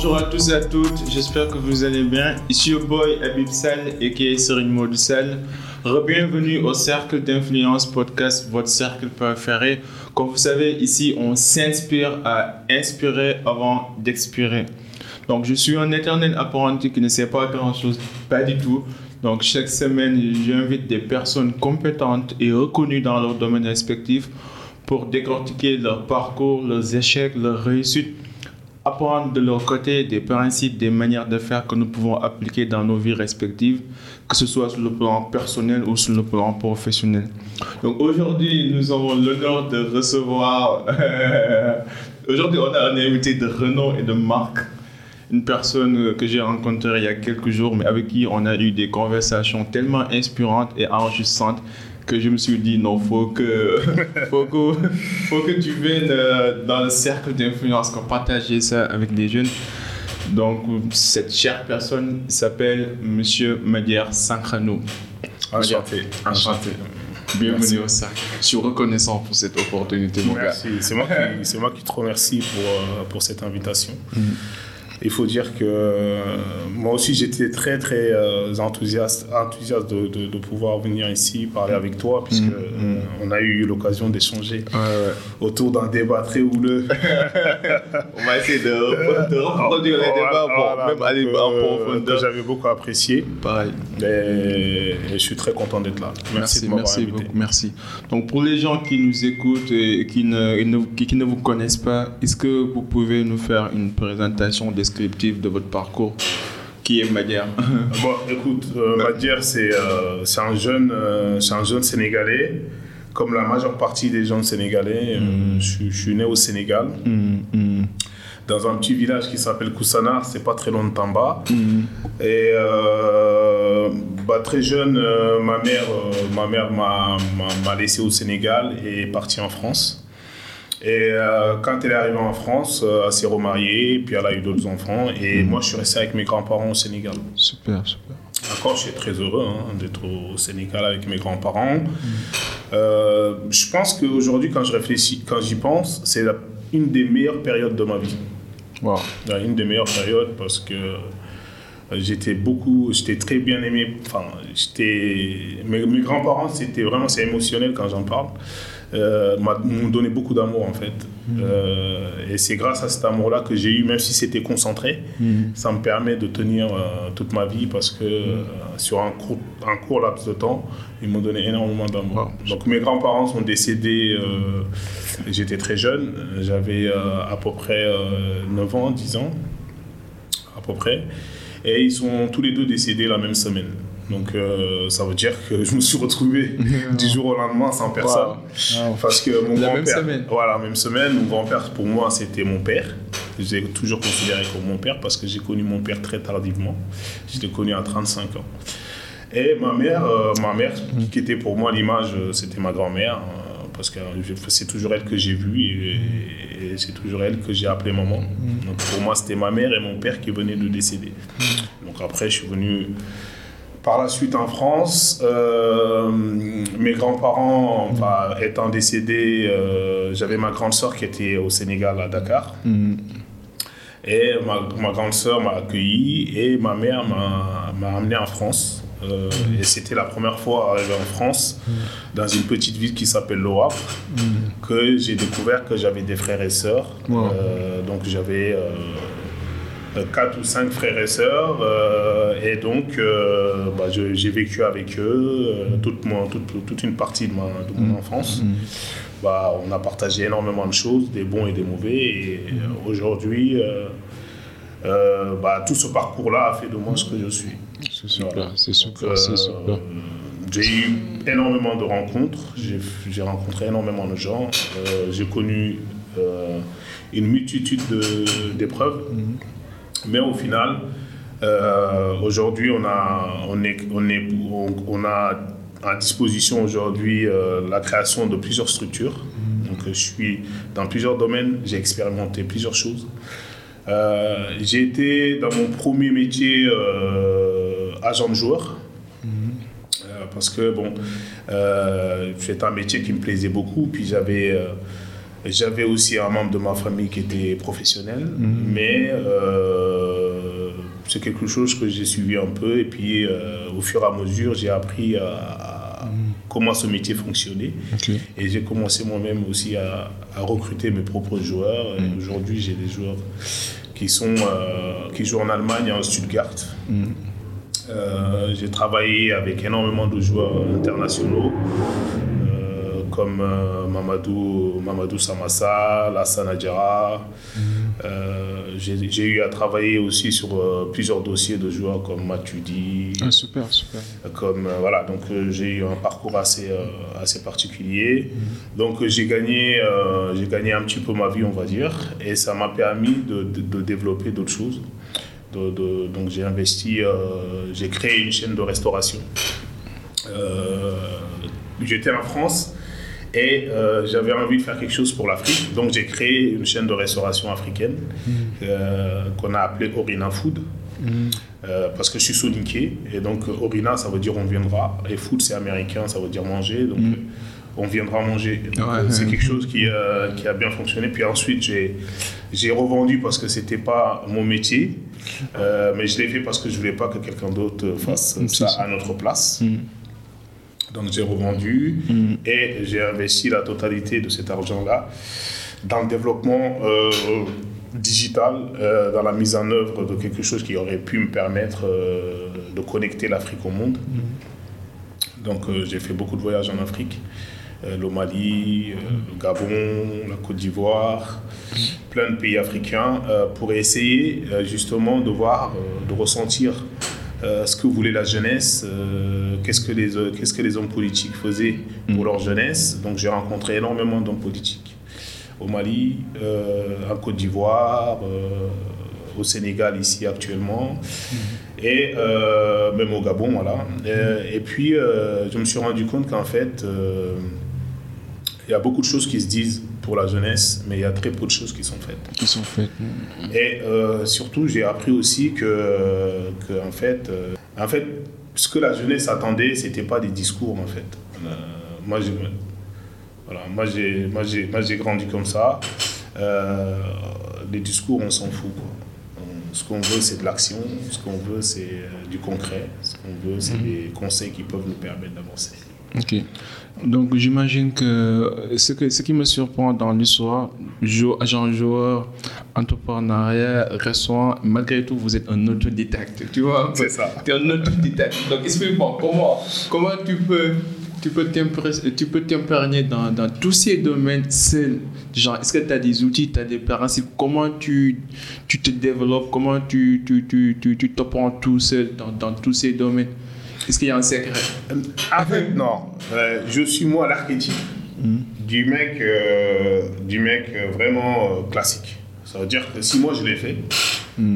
Bonjour à tous et à toutes, j'espère que vous allez bien. Ici au boy Abib Sal et qui est Serine Modusal. Bienvenue au Cercle d'Influence Podcast, votre cercle préféré. Comme vous savez, ici on s'inspire à inspirer avant d'expirer. Donc je suis un éternel apprenti qui ne sait pas grand-chose, pas du tout. Donc chaque semaine, j'invite des personnes compétentes et reconnues dans leur domaine respectif pour décortiquer leur parcours, leurs échecs, leurs réussites, apprendre de leur côté des principes, des manières de faire que nous pouvons appliquer dans nos vies respectives, que ce soit sur le plan personnel ou sur le plan professionnel. Donc aujourd'hui, nous avons l'honneur de recevoir... aujourd'hui, on a un invité de renom et de marque une personne que j'ai rencontrée il y a quelques jours, mais avec qui on a eu des conversations tellement inspirantes et enrichissantes que je me suis dit non, faut que, faut que, faut que tu viennes euh, dans le cercle d'influence, qu'on partage ça avec les jeunes. Donc, cette chère personne s'appelle Monsieur Madière Sankrano. Enchanté. Enchanté. Bienvenue au cercle. Je suis reconnaissant pour cette opportunité, mon Merci. C'est moi, qui, moi qui te remercie pour, euh, pour cette invitation. Mm. Il faut dire que euh, moi aussi, j'étais très, très euh, enthousiaste, enthousiaste de, de, pouvoir venir ici parler avec toi, puisque mm. Euh, on a eu l'occasion d'échanger autour d'un débat très houleux. on va essayer de, reproduire les débats pour même aller en profondeur. J'avais beaucoup apprécié. Pareil. Et, je suis très content d'être là. Merci, merci, beaucoup. Merci. Donc, pour les gens qui nous écoutent et qui ne, qui, qui ne vous connaissent pas, est-ce que vous pouvez nous faire une présentation des descriptif de votre parcours qui est Madière? Bon, écoute, euh, Madière, c'est euh, un, jeune, euh, un jeune Sénégalais. Comme la majeure partie des jeunes Sénégalais, mm. je, suis né au Sénégal. Mm, mm. Dans un petit village qui s'appelle Koussana, c'est pas très loin de Tamba. Et bah, très jeune, ma mère ma mère m'a laissé au Sénégal et est partie en France. Et euh, quand elle est arrivée en France, euh, elle s'est remariée, puis elle a eu d'autres enfants. Et mhm. moi, je suis resté avec mes grands-parents au Sénégal. Super, super. D'accord, je suis très heureux hein, d'être au Sénégal avec mes grands-parents. Mhm. Euh, je pense qu'aujourd'hui, quand je réfléchis, quand j'y pense, c'est une des meilleures périodes de ma vie. Wow. Une des meilleures périodes parce que j'étais beaucoup, j'étais très bien aimé. Enfin, j'étais, mes, mes grands-parents, c'était vraiment, c'est émotionnel quand j'en parle euh, m'ont donné beaucoup d'amour en fait. Mm. Euh, et c'est grâce à cet amour-là que j'ai eu, même si c'était concentré, mm. ça me permet de tenir euh, toute ma vie parce que mm. euh, sur un court, un court laps de temps, ils m'ont donné énormément d'amour. Donc mes grands-parents sont décédés, j'étais très jeune, j'avais à peu près 9 ans, 10 ans, à peu près. Et ils sont tous les deux décédés la même semaine. Donc euh, ça veut dire que je me suis retrouvé du jour au lendemain sans personne. Parce que mon grand-père. semaine. Voilà, même semaine. Mon grand-père, pour moi, c'était mon père. Je l'ai toujours considéré comme mon père parce que j'ai connu mon père très tardivement. Je l'ai connu à 35 ans. Et ma mère, euh, ma mère mm. qui était pour moi l'image, euh, c'était ma grand-mère. parce que c'est toujours elle que j'ai vue et, c'est toujours elle que j'ai appelée maman. Mm. Donc pour moi, c'était ma mère et mon père qui venaient de décéder. Mm. Donc après, je suis venu par la suite en France, euh, mes grands-parents étant décédés, euh, j'avais ma grande sœur qui était au Sénégal à Dakar. Mm. Et ma, grande sœur m'a accueilli et ma mère m'a amené en France. Euh, et c'était la première fois arrivé en France, mm. dans une petite ville qui s'appelle Le mm. que j'ai découvert que j'avais des frères et sœurs. donc j'avais euh, quatre ou cinq frères et sœurs. Euh, et donc, euh, bah, j'ai vécu avec eux toute, toute, toute, une partie de, ma, de mon mmh. enfance. Mmh. Bah, on a partagé énormément de choses, des bons et des mauvais. Et mmh. aujourd'hui, bah, tout ce parcours-là a fait de moi ce que je suis. C'est super, c'est super, super. J'ai eu énormément de rencontres, j'ai rencontré énormément de gens, j'ai connu une multitude d'épreuves. Mais au final, euh, aujourd'hui, on a, on, est, on, est, on, a à disposition aujourd'hui euh, la création de plusieurs structures. Donc, je suis dans plusieurs domaines, j'ai expérimenté plusieurs choses. Euh, j'ai été dans mon premier métier agent de joueur. parce que bon, c'est un métier qui me plaisait beaucoup. Puis j'avais J'avais aussi un membre de ma famille qui était professionnel, Mhm. mais euh, c'est quelque chose que j'ai suivi un peu. Et puis, euh, au fur et à mesure, j'ai appris à, à comment ce métier fonctionnait. Et j'ai commencé moi-même aussi à, à recruter mes propres joueurs. Et Mhm. Aujourd'hui, j'ai des joueurs qui, sont, euh, qui jouent en Allemagne, en Stuttgart. Mhm. Euh, j'ai travaillé avec énormément de joueurs internationaux, euh, comme euh, Mamadou, Mamadou Samassa, Lassana Adjara. Euh, j'ai eu à travailler aussi sur plusieurs dossiers de joueurs comme Matuidi, Ah, super, super. comme voilà donc j'ai eu un parcours assez assez particulier donc euh, j'ai gagné j'ai gagné un petit peu ma vie on va dire et ça m'a permis de, de- de développer d'autres choses De- de- donc j'ai investi euh, j'ai créé une chaîne de restauration. Euh, j'étais en France et euh, j'avais envie de faire quelque chose pour l'Afrique. Donc j'ai créé une chaîne de restauration africaine euh, qu'on a appelée Orina Food. Euh, parce que je suis soninké et donc Orina ça veut dire on viendra. Et food c'est américain ça veut dire manger. Donc euh, on viendra manger. C'est ouais. quelque chose qui, qui a bien fonctionné. Puis ensuite j'ai j'ai revendu parce que c'était pas mon métier euh, mais je l'ai fait parce que je voulais pas que quelqu'un d'autre fasse Mm, ça à notre place Mm. donc j'ai revendu Mm. et j'ai investi la totalité de cet argent-là dans le développement euh, digital, euh, dans la mise en œuvre de quelque chose qui aurait pu me permettre de connecter l'Afrique au monde. Donc j'ai fait beaucoup de voyages en Afrique, le Mali, euh, le Gabon, la Côte d'Ivoire, plein de pays africains, euh, pour essayer euh, justement de voir, euh, de ressentir euh, ce que voulait la jeunesse, euh, qu'est-ce que les euh, qu'est-ce que les hommes politiques faisaient pour leur jeunesse. Donc j'ai rencontré énormément d'hommes politiques au Mali, euh, en Côte d'Ivoire, euh, au Sénégal ici actuellement, et euh, même au Gabon, voilà. Et, puis euh, je me suis rendu compte qu'en fait, euh, il y a beaucoup de choses qui se disent pour la jeunesse, mais il y a très peu de choses qui sont faites. Qui sont faits. Et euh, surtout, j'ai appris aussi que, que en, fait, euh, en fait, ce que la jeunesse attendait, c'était pas des discours, en fait. Euh, moi, j'ai, voilà, moi, j'ai, moi, j'ai, moi, j'ai grandi comme ça. Les discours, on s'en fout. quoi. On- Ce qu'on veut, c'est de l'action. Ce qu'on veut, c'est du concret. Ce qu'on veut, c'est des conseils qui peuvent nous permettre d'avancer. Ok. Donc j'imagine que ce, que ce qui me surprend dans l'histoire, agent joueur, entrepreneuriat, restaurant, malgré tout, vous êtes un autodidacte. Tu vois C'est ça. Tu es un autodidacte. Donc explique-moi, comment, comment tu peux. Tu peux t'impré- tu peux t'imprégner dans, dans tous ces domaines seul. Genre, est-ce que tu as des outils, tu as des principes? Comment tu, tu te développes? Comment tu, tu, tu, tu, tu t'apprends tout seul dans, dans tous ces domaines? Est-ce qu'il y a un secret En fait, non. Euh, je suis moi l'archétype du mec, euh, du mec euh, vraiment euh, classique. Ça veut dire que si moi je l'ai fait,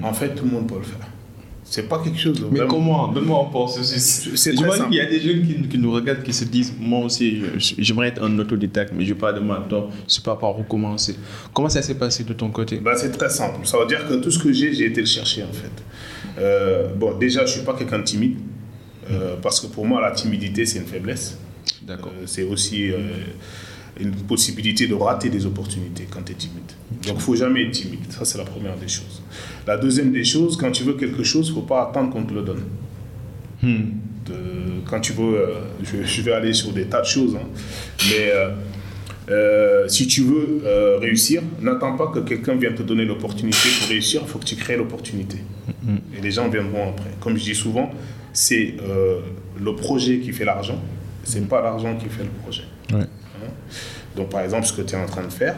en fait tout le monde peut le faire. C'est pas quelque chose de Mais vraiment- comment? Donne-moi un processus. C'est très J'imagine simple. qu'il y a des jeunes qui, qui nous regardent qui se disent Moi aussi, j'aimerais être un autodidacte, mais je n'ai pas de mentor, je ne sais pas par où commencer. Comment ça s'est passé de ton côté? Ben, c'est très simple. Ça veut dire que tout ce que j'ai, j'ai été le chercher en fait. Euh, bon, déjà, je suis pas quelqu'un de timide. Euh, parce que pour moi, la timidité, c'est une faiblesse. D'accord. Euh, c'est aussi euh, une possibilité de rater des opportunités quand tu es timide. Donc, il faut jamais être timide. Ça, c'est la première des choses. La deuxième des choses, quand tu veux quelque chose, il ne faut pas attendre qu'on te le donne. Hmm. De- quand tu veux, je, je vais aller sur des tas de choses, hein, mais si tu veux réussir, n'attends pas que quelqu'un vienne te donner l'opportunité pour réussir, il faut que tu crées l'opportunité. Et les gens viendront après. Comme je dis souvent, c'est euh, le projet qui fait l'argent, c'est pas l'argent qui fait le projet. Ouais. Hein? Donc par exemple, ce que tu es en train de faire,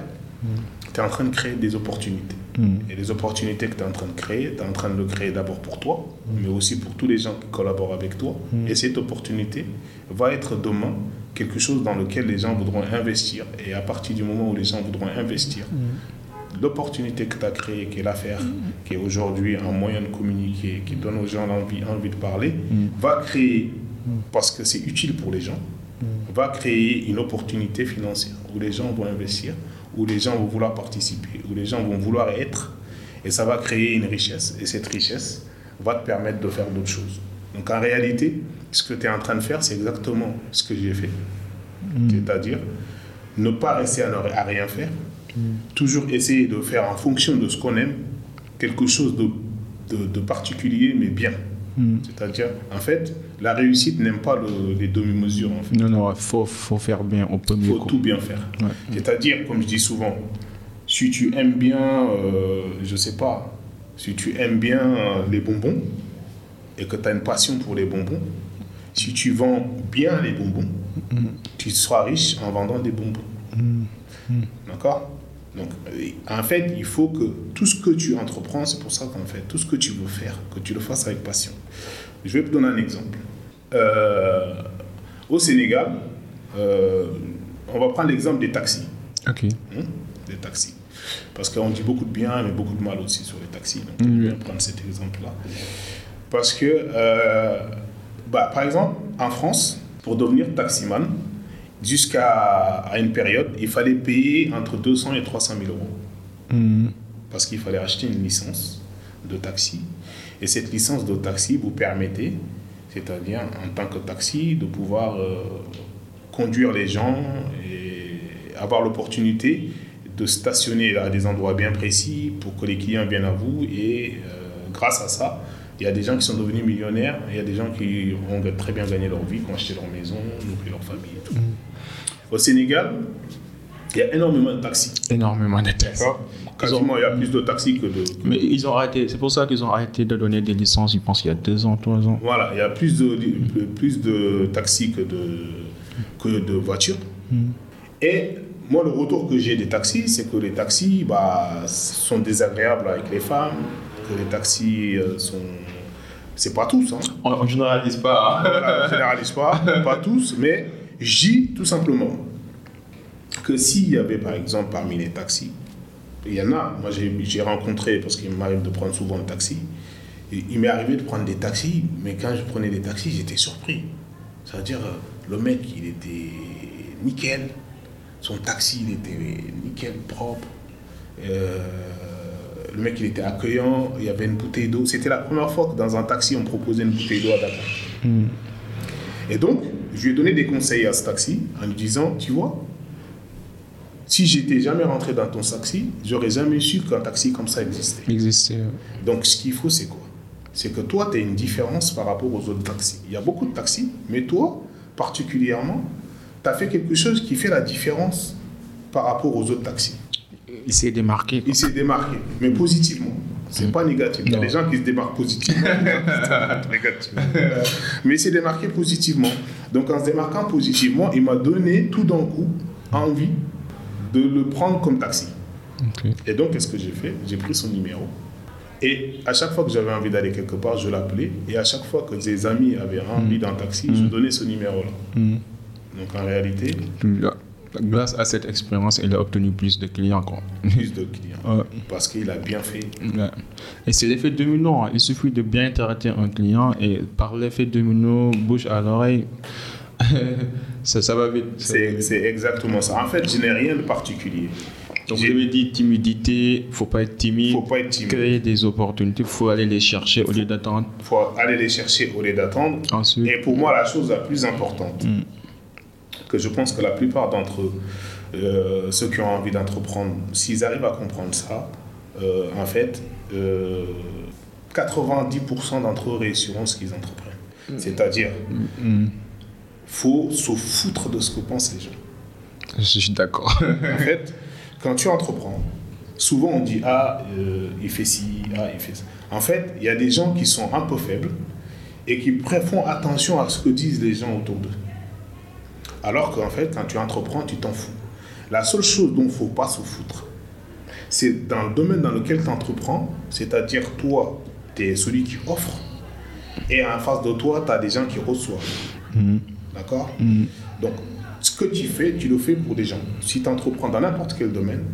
tu es en train de créer des opportunités. Hmm. Et les opportunités que tu es en train de créer, tu es en train de le créer d'abord pour toi, mais aussi pour tous les gens qui collaborent avec toi. Et cette opportunité va être demain quelque chose dans lequel les gens voudront investir. Et à partir du moment où les gens voudront investir, l'opportunité que tu as créée, qui est l'affaire, qui est aujourd'hui un moyen de communiquer, qui donne aux gens envie, envie de parler, va créer, parce que c'est utile pour les gens, va créer une opportunité financière où les gens vont investir, où les gens vont vouloir participer, où les gens vont vouloir être, et ça va créer une richesse. Et cette richesse va te permettre de faire d'autres choses. Donc en réalité, ce que tu es en train de faire, c'est exactement ce que j'ai fait. C'est-à-dire ne pas rester à rien faire, Toujours essayer de faire en fonction de ce qu'on aime quelque chose de, de, de particulier, mais bien. C'est-à-dire, en fait, la réussite n'aime pas le- les demi-mesures. En fait. Non, non, il faut, faut faire bien au premier Il faut coup. tout bien faire. Ouais. C'est-à-dire, comme je dis souvent, si tu aimes bien, euh, je sais pas, si tu aimes bien euh, les bonbons et que tu as une passion pour les bonbons, si tu vends bien les bonbons, tu seras riche en vendant des bonbons. D'accord? Donc, euh, en fait, il faut que tout ce que tu entreprends, c'est pour ça qu'en fait, tout ce que tu veux faire, que tu le fasses avec passion. Je vais te donner un exemple. Euh, au Sénégal, euh, on va prendre l'exemple des taxis. Ok. Hein, des taxis. Parce qu'on dit beaucoup de bien, mais beaucoup de mal aussi sur les taxis. Donc, on Mhm. va prendre cet exemple-là. Parce que, euh, bah, par exemple, en France, pour devenir taximan, jusqu'à à une période, il fallait payer entre 200 et 300 000 euros. Mhm. Parce qu'il fallait acheter une licence de taxi. Et cette licence de taxi vous permettait, c'est-à-dire en tant que taxi, de pouvoir euh, conduire les gens et avoir l'opportunité de stationner à des endroits bien précis pour que les clients viennent à vous. Et euh, grâce à ça, il y a des gens qui sont devenus millionnaires, il y a des gens qui ont très bien gagné leur vie, qui ont acheté leur maison, nourri leur famille et tout. Au Sénégal, il y a énormément de taxis. Énormément de taxis. D'accord Quasiment, il y a plus de taxis que de, Mais ils ont arrêté, c'est pour ça qu'ils ont arrêté de donner des licences, je pense, il y a deux ans, trois ans. Voilà, il y a plus de, plus de taxis que de, que de voitures. Et moi, le retour que j'ai des taxis, c'est que les taxis bah, sont désagréables avec les femmes, que les taxis euh, sont. C'est pas tous, hein. On, on généralise pas. hein. Voilà, je généralise pas, pas tous, mais je dis tout simplement que s'il y avait par exemple parmi les taxis, il y en a, moi j'ai rencontré, parce qu'il m'arrive de prendre souvent le taxi, et il m'est arrivé de prendre des taxis, mais quand je prenais des taxis, j'étais surpris. C'est-à-dire, euh, le mec, il était nickel, son taxi, il était nickel, propre. Euh, le mec, il était accueillant, il y avait une bouteille d'eau. C'était la première fois que dans un taxi, on proposait une bouteille d'eau à Dakar. Et donc, je lui ai donné des conseils à ce taxi en lui disant, tu vois, si j'étais jamais rentré dans ton taxi, j'aurais jamais su qu'un taxi comme ça existait. Existait. Donc, ce qu'il faut, c'est quoi? C'est que toi, tu as une différence par rapport aux autres taxis. Il y a beaucoup de taxis, mais toi, particulièrement, tu as fait quelque chose qui fait la différence par rapport aux autres taxis. Il s'est démarqué. quoi. Il s'est démarqué, mais positivement. C'est pas négatif. Il y a des gens qui se démarquent positivement. Mais il s'est démarqué positivement. Donc en se démarquant positivement, il m'a donné tout d'un coup envie de le prendre comme taxi. Ok. Et donc qu'est-ce que j'ai fait? J'ai pris son numéro. Et à chaque fois que j'avais envie d'aller quelque part, je l'appelais. Et à chaque fois que des amis avaient envie d'un taxi, je donnais ce numéro-là. Mhm. Donc en réalité, Grâce à cette expérience, il a obtenu plus de clients. Quoi. plus de clients. Ouais. Parce qu'il a bien fait. Ouais. Et c'est l'effet domino. hein. Il suffit de bien traiter un client et par l'effet domino, bouche à l'oreille, ça, ça va vite. C'est exactement ça. En fait, je n'ai rien de particulier. Donc, je vais dire timidité, faut pas être timide. faut pas être timide. Créer des opportunités, faut aller les chercher au lieu d'attendre. Il faut aller les chercher au lieu d'attendre. Ensuite, Et pour moi, la chose la plus importante, Mm. Que je pense que la plupart d'entre eux, euh, ceux qui ont envie d'entreprendre, s'ils arrivent à comprendre ça, euh, en fait, euh, 90% d'entre eux réussiront ce qu'ils entreprennent. C'est-à-dire, mm, faut se foutre de ce que pensent les gens. je suis d'accord. En fait, quand tu entreprends, souvent on dit Ah, euh, il fait ci, ah, il fait ça. En fait, il y a des gens qui sont un peu faibles et qui font attention à ce que disent les gens autour d'eux. Alors qu'en fait, quand tu entreprends, tu t'en fous. La seule chose dont il ne faut pas se foutre, c'est dans le domaine dans lequel tu entreprends, c'est-à-dire toi, tu es celui qui offre, et en face de toi, tu as des gens qui reçoivent. Mm, D'accord? Mm, donc, ce que tu fais, tu le fais pour les gens. Si tu entreprends dans n'importe quel domaine,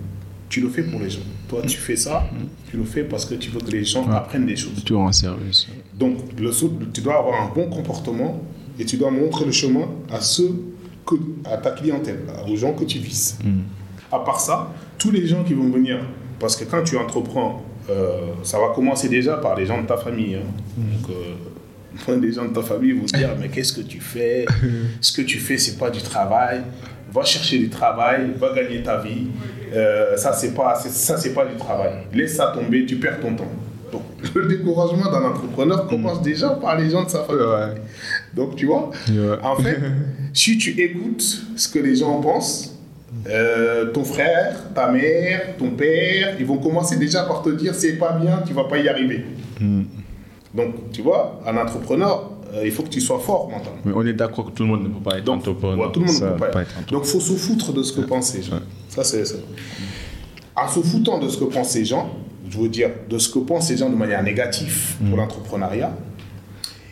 tu le fais pour les gens. Toi, tu fais ça, tu le fais parce que tu veux que les gens Ouais. apprennent des choses. Tu rends service. Donc, le, tu dois avoir un bon comportement et tu dois montrer le chemin à ceux à ta clientèle, aux gens que tu vises. Mm. À part ça, tous les gens qui vont venir, parce que quand tu entreprends, euh, ça va commencer déjà par les gens de ta famille. hein. Donc, euh, les gens de ta famille vont te dire, mais qu'est-ce que tu fais? Ce que tu fais, c'est pas du travail. va chercher du travail, va gagner ta vie. Euh, ça, c'est pas, c'est- ça, c'est pas du travail. Laisse ça tomber, tu perds ton temps. Donc, le découragement d'un entrepreneur commence déjà par les gens de sa famille. Ouais. Donc, tu vois, Ouais. en fait, si tu écoutes ce que les gens pensent, euh, ton frère, ta mère, ton père, ils vont commencer déjà par te dire c'est pas bien, tu vas pas y arriver. Donc, tu vois, un entrepreneur, euh, il faut que tu sois fort mentalement. Mais on est d'accord que tout le monde ne peut pas être Donc, entrepreneur. ouais, tout le monde Ça ne peut pas, pas être. être entrepreneur. Donc, faut se foutre de ce que pensent ces gens. Ouais. Ça, c'est ça. En se foutant de ce que pensent ces gens, je veux dire, de ce que pensent ces gens de manière négative Mm. pour l'entrepreneuriat,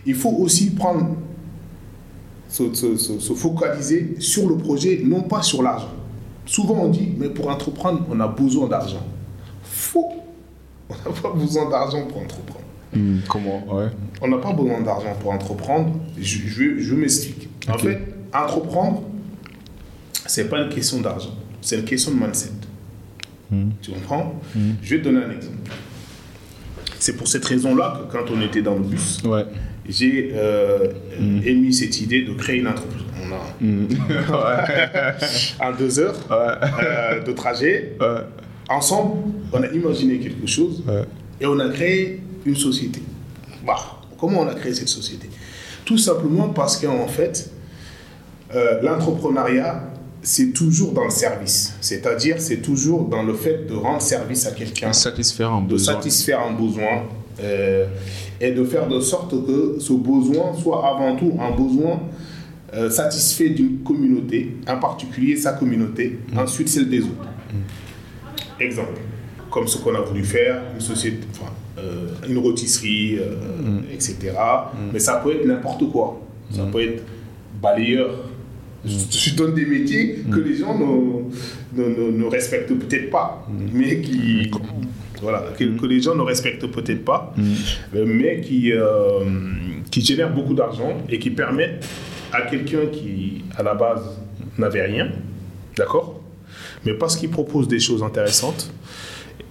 il faut aussi prendre, se, se- se- se focaliser sur le projet, non pas sur l'argent. Souvent, on dit, mais pour entreprendre, on a besoin d'argent. Faux. On n'a pas besoin d'argent pour entreprendre. Hmm, comment? Ouais. On n'a pas besoin d'argent pour entreprendre. Je, je, je m'explique. En fait, entreprendre, c'est pas une question d'argent. C'est une question de mindset. Tu comprends? Je vais te donner un exemple. C'est pour cette raison-là que quand on était dans le bus, Ouais. J'ai euh, émis cette idée de créer une entreprise. On a en deux heures euh, de trajet, Ouais. ensemble, on a imaginé quelque chose Ouais. et on a créé une société. Bah, comment on a créé cette société? Tout simplement parce qu'en fait, euh, l'entrepreneuriat, c'est toujours dans le service. C'est-à-dire, c'est toujours dans le fait de rendre service à quelqu'un, Satisfaire un de besoin. satisfaire un besoin euh, et de faire de sorte que ce besoin soit avant tout un besoin euh, satisfait d'une communauté, en particulier sa communauté, ensuite celle des autres. Exemple, comme ce qu'on a voulu faire, une société, enfin, euh, une rôtisserie, euh, etc. Mais ça peut être n'importe quoi. Ça peut être balayeur. Je, je donne des métiers que les gens ne, ne, ne- ne respectent peut-être pas, mais qui, voilà, que, que les gens ne respectent peut-être pas, euh, mais qui, euh, qui génèrent beaucoup d'argent et qui permettent à quelqu'un qui, à la base, n'avait rien, d'accord? Mais parce qu'il propose des choses intéressantes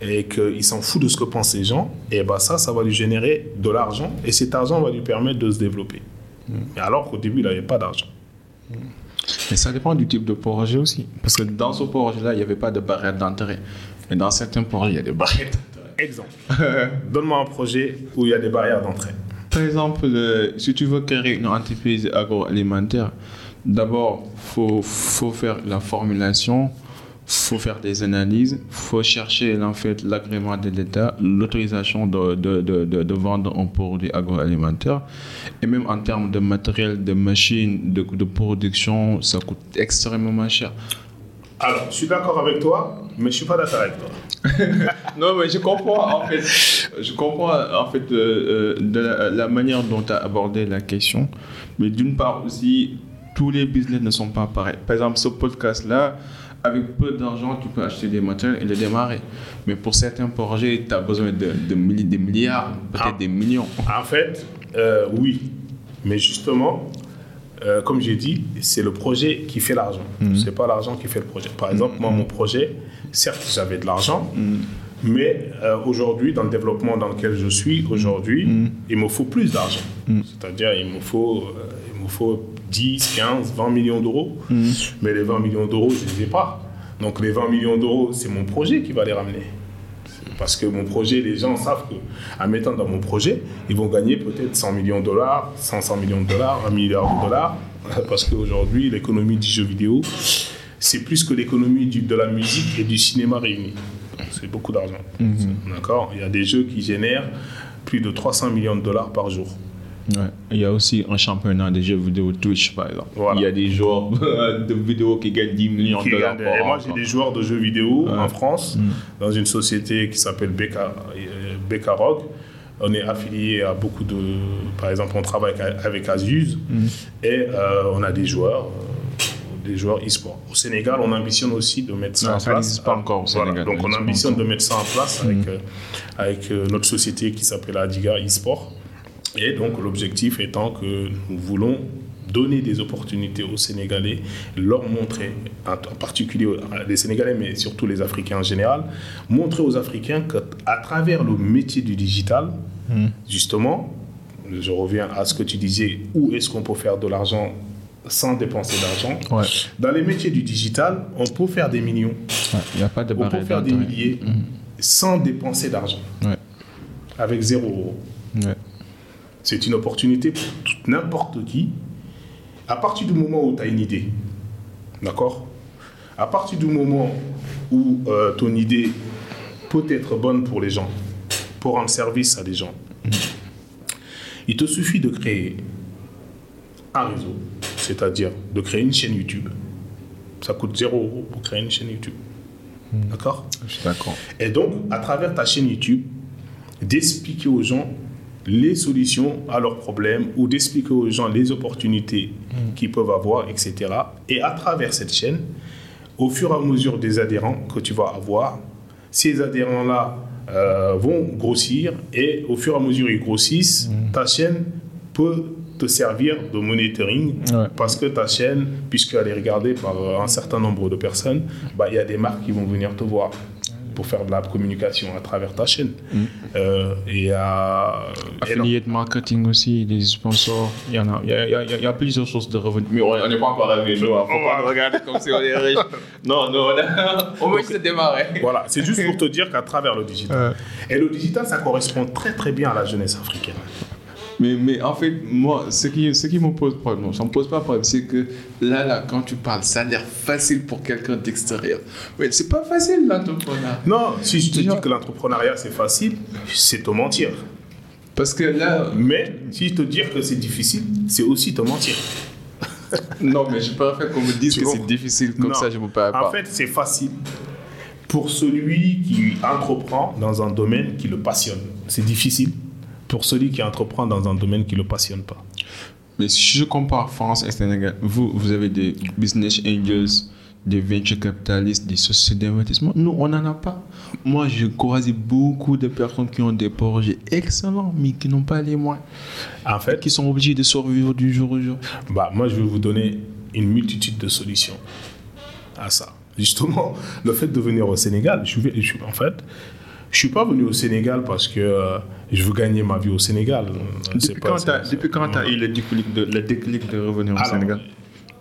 et qu'il s'en fout de ce que pensent les gens, et ben ça, ça va lui générer de l'argent et cet argent va lui permettre de se développer. Mais alors qu'au début, il n'avait pas d'argent. Mais ça dépend du type de projet aussi. Parce que dans ce projet-là, il n'y avait pas de barrière d'entrée. Mais dans certains projets, il y a des barrières d'entrée. Exemple, donne-moi un projet où il y a des barrières d'entrée. Par exemple, euh, si tu veux créer une entreprise agroalimentaire, d'abord, il faut, faut faire la formulation, il faut faire des analyses, il faut chercher en fait, l'agrément de l'État, l'autorisation de, de, de, de, de vendre un produit agroalimentaire. Et même en termes de matériel, de machines, de, de production, ça coûte extrêmement cher. Alors, je suis d'accord avec toi, mais je ne suis pas d'accord avec toi. Non, mais je comprends en fait. Je comprends en fait euh, euh, de la, la manière dont tu as abordé la question. Mais d'une part aussi, tous les business ne sont pas pareils. Par exemple, ce podcast-là, avec peu d'argent, tu peux acheter des matériels et le démarrer. Mais pour certains projets, tu as besoin de, milliards, peut-être Ah. des millions. En fait, euh, oui. Mais justement, euh, comme j'ai dit, c'est le projet qui fait l'argent. C'est pas l'argent qui fait le projet. Par exemple, moi, mon projet, certes, j'avais de l'argent, mais euh, aujourd'hui, dans le développement dans lequel je suis aujourd'hui, il me faut plus d'argent. C'est-à-dire, il me faut, euh, il me faut 10, 15, 20 millions d'euros. Mais les 20 millions d'euros, je ne les ai pas. Donc, les 20 millions d'euros, c'est mon projet qui va les ramener. Parce que mon projet, les gens savent qu'en mettant dans mon projet, ils vont gagner peut-être 100 millions de dollars, 500 millions de dollars, 1 milliard de dollars. Parce qu'aujourd'hui, l'économie du jeu vidéo, c'est plus que l'économie de la musique et du cinéma réunis. C'est beaucoup d'argent. D'accord? Il y a des jeux qui génèrent plus de 300 millions de dollars par jour. Ouais. Il y a aussi un championnat de jeux vidéo Twitch, par exemple. Voilà. Il y a des joueurs de vidéos qui gagnent 10 millions de dollars par et moi, j'ai des joueurs de jeux vidéo en France, dans une société qui s'appelle Beka, euh, Bekarog. On est affilié à beaucoup de. Par exemple, on travaille avec- Asus et euh, on a des joueurs. euh, des joueurs e-sport. Au Sénégal, on ambitionne aussi de mettre ça Non, en ça place. n'existe pas encore au Voilà. Sénégal, Donc, on ambitionne de mettre ça en place avec, euh, avec euh, notre société qui s'appelle Adiga e-sport. Et donc, l'objectif étant que nous voulons donner des opportunités aux Sénégalais, leur montrer, en particulier aux- les Sénégalais, mais surtout les Africains en général, montrer aux Africains qu'à travers le métier du digital, justement, je reviens à ce que tu disais, où est-ce qu'on peut faire de l'argent sans dépenser d'argent? Ouais. Dans les métiers du digital, on peut faire des millions, a pas de on peut faire des milliers sans dépenser d'argent, Ouais. avec zéro euro. C'est une opportunité pour n'importe qui. À partir du moment où tu as une idée, d'accord? À partir du moment où euh, ton idée peut être bonne pour les gens, pour rendre service à des gens, il te suffit de créer un réseau, c'est-à-dire de créer une chaîne YouTube. Ça coûte 0 euros pour créer une chaîne YouTube. D'accord? Je suis d'accord. et donc, à travers ta chaîne YouTube, d'expliquer aux gens les solutions à leurs problèmes ou d'expliquer aux gens les opportunités qu'ils peuvent avoir, etc. Et à travers cette chaîne, au fur et à mesure des adhérents que tu vas avoir, ces adhérents-là euh, vont grossir et au fur et à mesure ils grossissent, ta chaîne peut te servir de monitoring Ouais. parce que ta chaîne, puisqu'elle est regardée par un certain nombre de personnes, bah, il y a des marques qui vont venir te voir pour faire de la communication à travers ta chaîne. Euh, et à, non. Affiliate marketing aussi, des sponsors, il y en a. Il y a, il y a- il y a plusieurs sources de revenus. Mais on n'est pas encore arrivé, nous. hein. Faut pas regarder comme si on est riche. Non, non, on moins c'est démarré. Voilà, c'est juste pour te dire qu'à travers le digital. Et le digital, ça correspond très très bien à la jeunesse africaine. Mais, mais en fait, moi, ce qui, ce qui me pose problème, non, ça me pose pas problème, c'est que là, là, quand tu parles, ça a l'air facile pour quelqu'un d'extérieur. Mais c'est pas facile, l'entrepreneuriat. Non, si je te Déjà- dis que l'entrepreneuriat c'est facile, c'est te mentir. Parce que là, Mais si je te dis que c'est difficile, c'est aussi te mentir. non, mais je préfère qu'on me dise Tu que c'est difficile, comme Non. ça, je me parle pas. En fait, c'est facile pour celui qui entreprend dans un domaine qui le passionne. C'est difficile pour celui qui entreprend dans un domaine qui ne le passionne pas. Mais si je compare France et Sénégal, vous, vous avez des business angels, des venture capitalistes, des sociétés d'investissement. Nous, on n'en a pas. Moi, j'ai croisé beaucoup de personnes qui ont des projets excellents, mais qui n'ont pas les moyens, En fait, qui sont obligés de survivre du jour au jour. bah, moi, je vais vous donner une multitude de solutions à ça. Justement, le fait de venir au Sénégal, je vais, je- en fait, je suis pas venu au Sénégal parce que euh, je veux gagner ma vie au Sénégal. Depuis pas- quand c'est- depuis quand tu as eu le déclic de, le déclic de revenir au Alors, Sénégal?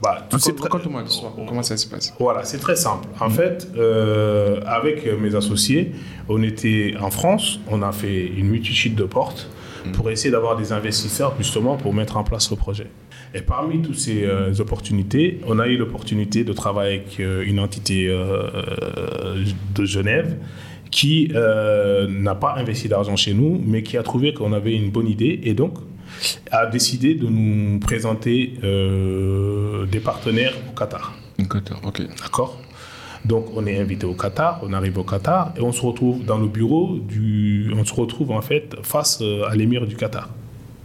bah, Raconte-moi. Comment ça se passe Voilà, c'est très simple. En fait, euh, avec mes associés, on était en France, on a fait une multitude de portes pour essayer d'avoir des investisseurs justement pour mettre en place le projet. Et parmi toutes ces euh, opportunités, on a eu l'opportunité de travailler avec euh, une entité de Genève qui euh, n'a pas investi d'argent chez nous, mais qui a trouvé qu'on avait une bonne idée et donc a décidé de nous présenter euh, des partenaires au Qatar. D'accord, ok. D'accord? Donc on est invité au Qatar, on arrive au Qatar et on se retrouve dans le bureau du. On se retrouve en fait face euh, à l'émir du Qatar.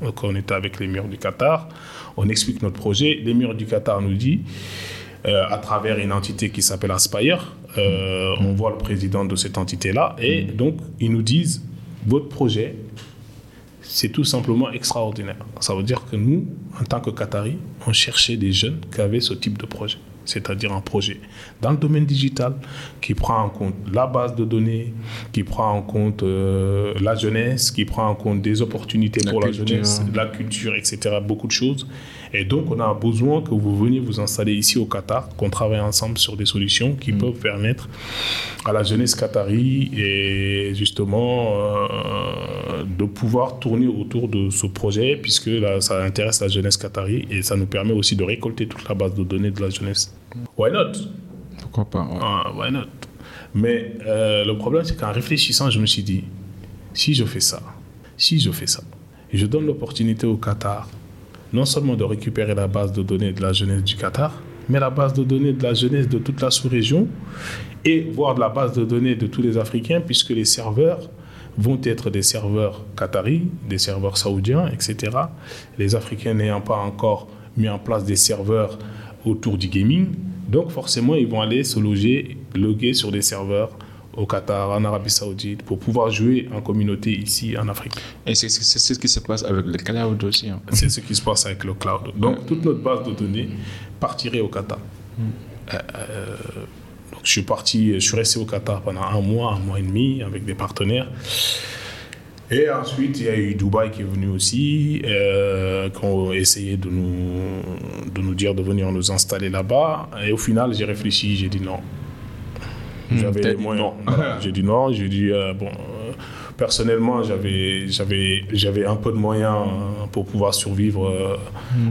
Donc on était avec l'émir du Qatar, on explique notre projet. L'émir du Qatar nous dit, euh, à travers une entité qui s'appelle Aspire, euh, on voit le président de cette entité-là et donc ils nous disent votre projet, c'est tout simplement extraordinaire. Ça veut dire que nous, en tant que Qataris, on cherchait des jeunes qui avaient ce type de projet, c'est-à-dire un projet dans le domaine digital qui prend en compte la base de données, qui prend en compte euh, la jeunesse, qui prend en compte des opportunités La pour culture. la jeunesse, la culture, etc. Beaucoup de choses. Et donc, on a besoin que vous veniez vous installer ici au Qatar, qu'on travaille ensemble sur des solutions qui peuvent permettre à la jeunesse qatari et justement euh, de pouvoir tourner autour de ce projet puisque là, ça intéresse la jeunesse qatari et ça nous permet aussi de récolter toute la base de données de la jeunesse. Why not? Pourquoi pas ouais. Ah, Why not? Mais euh, le problème, c'est qu'en réfléchissant, je me suis dit, si je fais ça, si je fais ça, et je donne l'opportunité au Qatar, non seulement de récupérer la base de données de la jeunesse du Qatar, mais la base de données de la jeunesse de toute la sous-région et voire la base de données de tous les Africains, puisque les serveurs vont être des serveurs qataris, des serveurs saoudiens, etc. Les Africains n'ayant pas encore mis en place des serveurs autour du gaming, donc forcément ils vont aller se loger, loguer sur des serveurs au Qatar, en Arabie Saoudite, pour pouvoir jouer en communauté ici en Afrique. Et c'est ce qui se passe avec le cloud aussi. hein. C'est ce qui se passe avec le cloud. Donc, toute notre base de données partirait au Qatar. Euh, euh, donc, je suis parti, je suis resté au Qatar pendant un mois, un mois et demi avec des partenaires. Et ensuite, il y a eu Dubaï qui est venu aussi, euh, qui ont essayé de nous, de nous dire de venir nous installer là-bas. Et au final, j'ai réfléchi, j'ai dit non. J'avais t'as les dit moyens. non. J'ai dit non, j'ai dit, euh, bon, euh, personnellement, j'avais, j'avais, j'avais un peu de moyens euh, pour pouvoir survivre euh,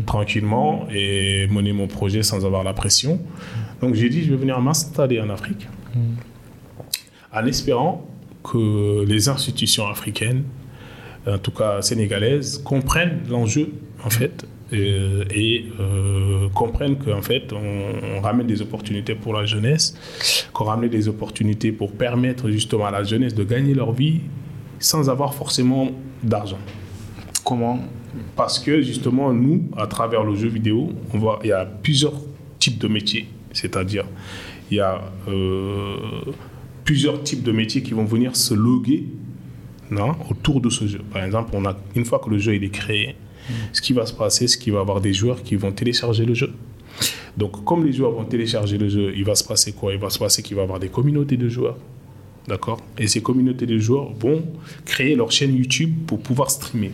tranquillement et mener mon projet sans avoir la pression. Donc j'ai dit, je vais venir m'installer en Afrique en espérant que les institutions africaines, en tout cas sénégalaises, comprennent l'enjeu en fait euh, et euh, comprennent qu'en fait on, on ramène des opportunités pour la jeunesse, qu'on ramène des opportunités pour permettre justement à la jeunesse de gagner leur vie sans avoir forcément d'argent. Comment? Parce que justement, nous, à travers le jeu vidéo, on voit, il y a plusieurs types de métiers. C'est-à-dire, il y a euh, plusieurs types de métiers qui vont venir se loguer non, autour de ce jeu. Par exemple, on a, une fois que le jeu il est créé, ce qui va se passer, c'est qu'il va y avoir des joueurs qui vont télécharger le jeu. Donc, comme les joueurs vont télécharger le jeu, il va se passer quoi? Il va se passer qu'il va y avoir des communautés de joueurs. D'accord? Et ces communautés de joueurs vont créer leur chaîne YouTube pour pouvoir streamer.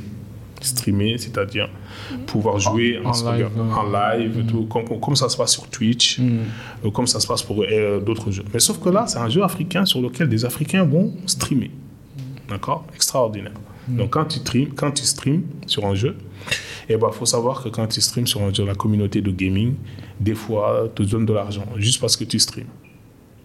Streamer, c'est-à-dire pouvoir jouer en, live, en live et tout, comme, comme ça se passe sur Twitch, euh, comme ça se passe pour euh, d'autres jeux. Mais sauf que là, c'est un jeu africain sur lequel des Africains vont streamer. D'accord? Extraordinaire. Donc quand tu, stream, quand tu sur un jeu, il ben, faut savoir que quand tu streams sur la communauté de gaming, des fois, te donne de l'argent juste parce que tu streams.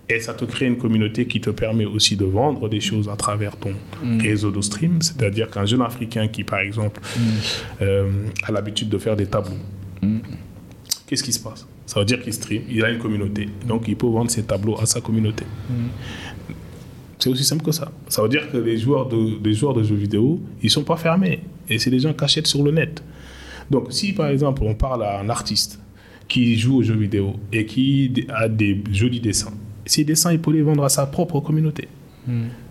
Et ça te crée une communauté qui te permet aussi de vendre des choses à travers ton réseau de stream. C'est-à-dire qu'un jeune Africain qui, par exemple, euh, a l'habitude de faire des tableaux, qu'est-ce qui se passe? Ça veut dire qu'il stream, il a une communauté. Donc, il peut vendre ses tableaux à sa communauté. C'est aussi simple que ça. Ça veut dire que les joueurs de, les joueurs de jeux vidéo, ils sont pas fermés. Et c'est des gens qui achètent sur le net. Donc, si par exemple, on parle à un artiste qui joue aux jeux vidéo et qui a des jolis dessins, ces dessins, il peut les vendre à sa propre communauté.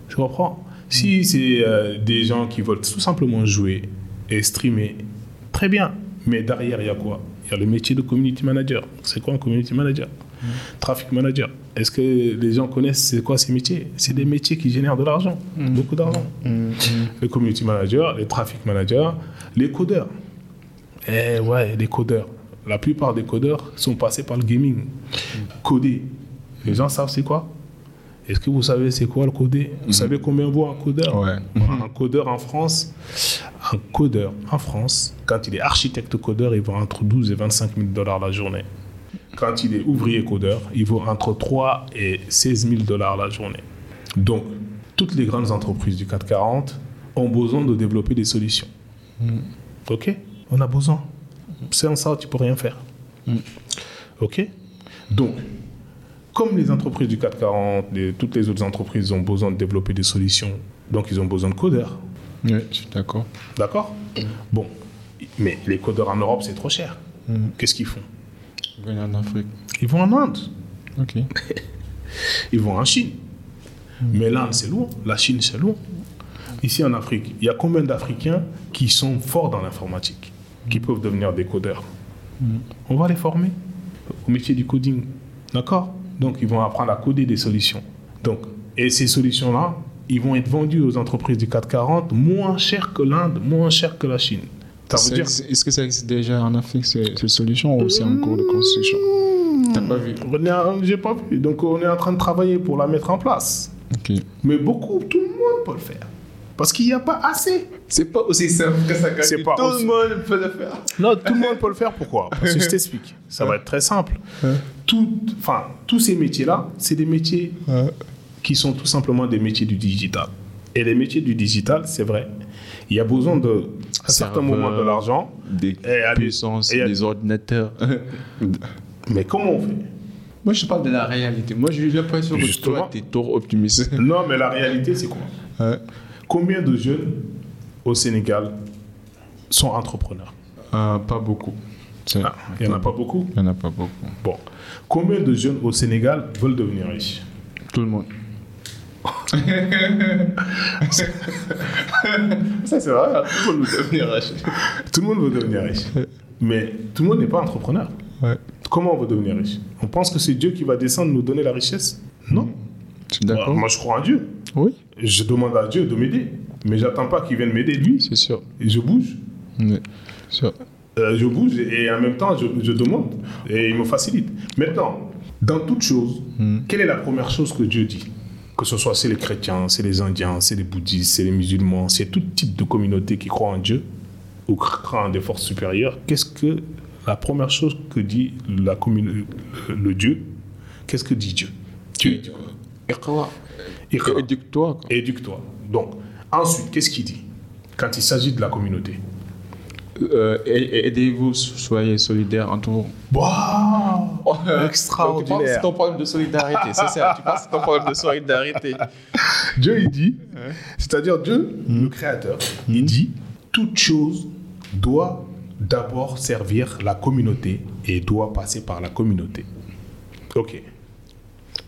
Tu comprends? Si c'est euh, des gens qui veulent tout simplement jouer et streamer, très bien. Mais derrière, il y a quoi? Il y a le métier de community manager. C'est quoi un community manager? Traffic manager. Est-ce que les gens connaissent c'est quoi ces métiers? C'est des métiers qui génèrent de l'argent, beaucoup d'argent. Les community managers, les traffic managers, les codeurs. Eh ouais, les codeurs. La plupart des codeurs sont passés par le gaming. Coder. Les gens savent c'est quoi? Est-ce que vous savez c'est quoi le coder? Vous savez combien vaut un codeur? Ouais. Un codeur en France, un codeur en France, quand il est architecte codeur, il vaut entre 12 et 25 000 dollars la journée. Quand il est ouvrier codeur, il vaut entre 3 et 16 000 dollars la journée. Donc, toutes les grandes entreprises du 440 ont besoin de développer des solutions. Ok? On a besoin. Sans ça, tu peux rien faire. Ok? Donc, comme les entreprises du 440, les- toutes les autres entreprises ont besoin de développer des solutions, donc ils ont besoin de codeurs. Oui, je suis d'accord. D'accord? Bon, mais les codeurs en Europe, c'est trop cher. Qu'est-ce qu'ils font? Venir en Afrique. Ils vont en Inde, Ok. ils vont en Chine. Mais l'Inde, c'est loin. La Chine, c'est loin. Ici en Afrique, il y a combien d'Africains qui sont forts dans l'informatique, qui peuvent devenir des codeurs On va les former au métier du coding. D'accord? Donc, ils vont apprendre à coder des solutions. Donc, et ces solutions-là, ils vont être vendus aux entreprises du 440 moins cher que l'Inde, moins cher que la Chine. Ça veut C'est- dire Est-ce que ça existe déjà en Afrique, ces, ces solutions, ou c'est en cours de construction? T'as pas vu? J'ai pas vu. Donc on est en train de travailler pour la mettre en place. Ok. Mais beaucoup, tout le monde peut le faire. Parce qu'il n'y a pas assez. C'est pas aussi simple que ça. C'est pas Tout aussi- le monde peut le faire. Non, tout le monde peut le faire. Pourquoi? Parce que je t'explique. Ça va être très simple. Tout, enfin, tous ces métiers-là, c'est des métiers qui sont tout simplement des métiers du digital. Et les métiers du digital, c'est vrai, il y a besoin de, à un certain Serveur. moment de l'argent. Des Et puissances, et à- des ordinateurs. Mais comment on fait? Moi, je parle de la réalité. Moi, j'ai l'impression que Justement. toi, t'es trop optimiste. Non, mais la réalité, c'est quoi? Combien de jeunes au Sénégal sont entrepreneurs? Euh, pas beaucoup. Ah, Il n'y en a pas beaucoup? Il y en a pas beaucoup. Bon. Combien de jeunes au Sénégal veulent devenir riches? Tout le monde. Ça, c'est vrai. Tout le monde veut devenir riche. Tout le monde veut devenir riche. Mais tout le monde n'est pas entrepreneur. Ouais. Comment on veut devenir riche? On pense que c'est Dieu qui va descendre nous donner la richesse? Non. D'accord Moi, moi, je crois en Dieu. Oui. Je demande à Dieu de m'aider. mais j'attends pas qu'il vienne m'aider lui. C'est sûr. Et je bouge. Sûr. Euh, je bouge et en même temps, je, je demande. Et il me facilite. Maintenant, dans toute chose, quelle est la première chose que Dieu dit? Que ce soit c'est les chrétiens, c'est les indiens, c'est les bouddhistes, c'est les musulmans, c'est tout type de communauté qui croit en Dieu ou croit en des forces supérieures. Qu'est-ce que la première chose que dit la commune, le, le Dieu? Qu'est-ce que dit Dieu? Dieu dit quoi. Éduque-toi. Éduque-toi. Donc, ensuite, qu'est-ce qu'il dit quand il s'agit de la communauté? Euh, Aidez-vous, soyez solidaires entre vous. Waouh Donc, Extraordinaire. Tu penses que c'est ton problème de solidarité, c'est ça. Tu penses que c'est ton problème de solidarité. Dieu, il dit, c'est-à-dire Dieu, le Créateur, il dit, toute chose doit d'abord servir la communauté et doit passer par la communauté. Ok.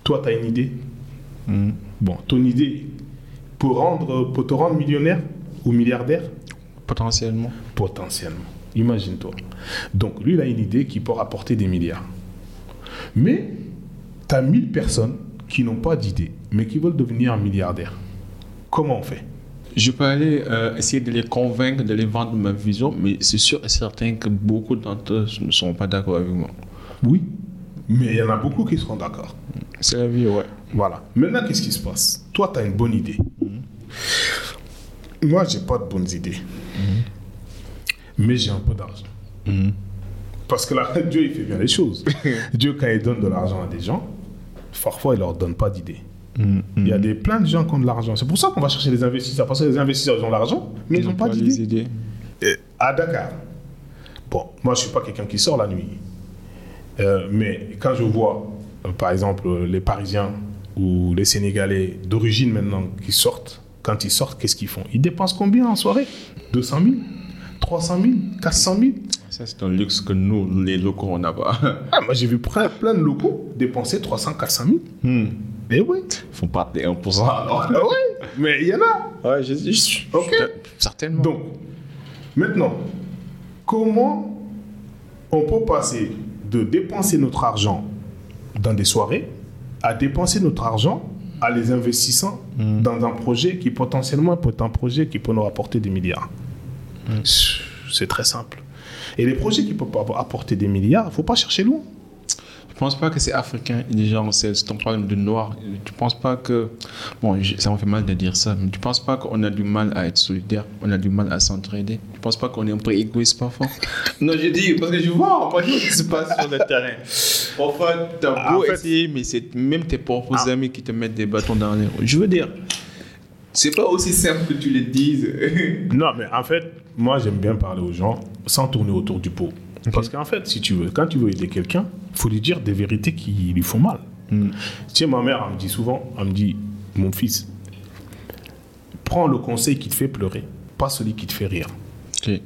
Toi, tu as une idée? Bon, ton idée pour, rendre, pour te rendre millionnaire ou milliardaire? Potentiellement. Potentiellement. Imagine-toi. Donc, lui, il a une idée qui peut rapporter des milliards. Mais, tu as 1000 personnes qui n'ont pas d'idée, mais qui veulent devenir milliardaires. Comment on fait? Je peux aller euh, essayer de les convaincre, de les vendre ma vision, mais c'est sûr et certain que beaucoup d'entre eux ne seront pas d'accord avec moi. Oui. Mais il y en a beaucoup qui seront d'accord. C'est la vie, ouais. Voilà. Maintenant, qu'est-ce qui se passe? Toi, tu as une bonne idée. Moi, j'ai pas de bonnes idées. Mais j'ai un peu d'argent. Parce que là, Dieu, il fait bien les choses. Dieu, quand il donne de l'argent à des gens, parfois, il leur donne pas d'idées. Il y a des, plein de gens qui ont de l'argent. C'est pour ça qu'on va chercher les investisseurs. Parce que les investisseurs, ils ont l'argent, mais ils n'ont pas d'idées. idées. À Dakar. Bon, moi, je suis pas quelqu'un qui sort la nuit. Euh, mais quand je vois, euh, par exemple, euh, les Parisiens ou les Sénégalais d'origine maintenant qui sortent, quand ils sortent, qu'est-ce qu'ils font? Ils dépensent combien en soirée? 200 000 300 000 400 000 Ça, c'est un luxe que nous, les locaux, on n'a pas. ah, Moi, j'ai vu plein, plein de locaux dépenser 300 400 000. Mais oui. Ils font pas des 1%. Alors. Ah oui, mais il y en a. Ouais, je, je suis. Ok. Certainement. Donc, maintenant, comment on peut passer de dépenser notre argent dans des soirées à dépenser notre argent à les investissant dans un projet qui potentiellement peut être un projet qui peut nous rapporter des milliards C'est très simple. Et les projets qui peuvent apporter des milliards, il ne faut pas chercher loin. Je pense pas que c'est africain déjà c'est ton problème de noir. Tu penses pas que bon, je- ça me fait mal de dire ça, mais tu penses pas qu'on a du mal à être solidaire, on a du mal à s'entraider? Tu penses pas qu'on est un peu égoïste parfois? Non, je dis parce que je vois en fait ce qui se passe sur le terrain. Parfois, t'as Ah, beau en fait- essayer, mais c'est même tes propres Ah. amis qui te mettent des bâtons dans les roues. Je veux dire, c'est pas aussi simple que tu le dises. Non, mais en fait, moi, j'aime bien parler aux gens sans tourner autour du pot. Parce qu'en fait, si tu veux, quand tu veux aider quelqu'un, il faut lui dire des vérités qui lui font mal. Tu sais, ma mère, elle me dit souvent, elle me dit, mon fils, prends le conseil qui te fait pleurer, pas celui qui te fait rire. Tu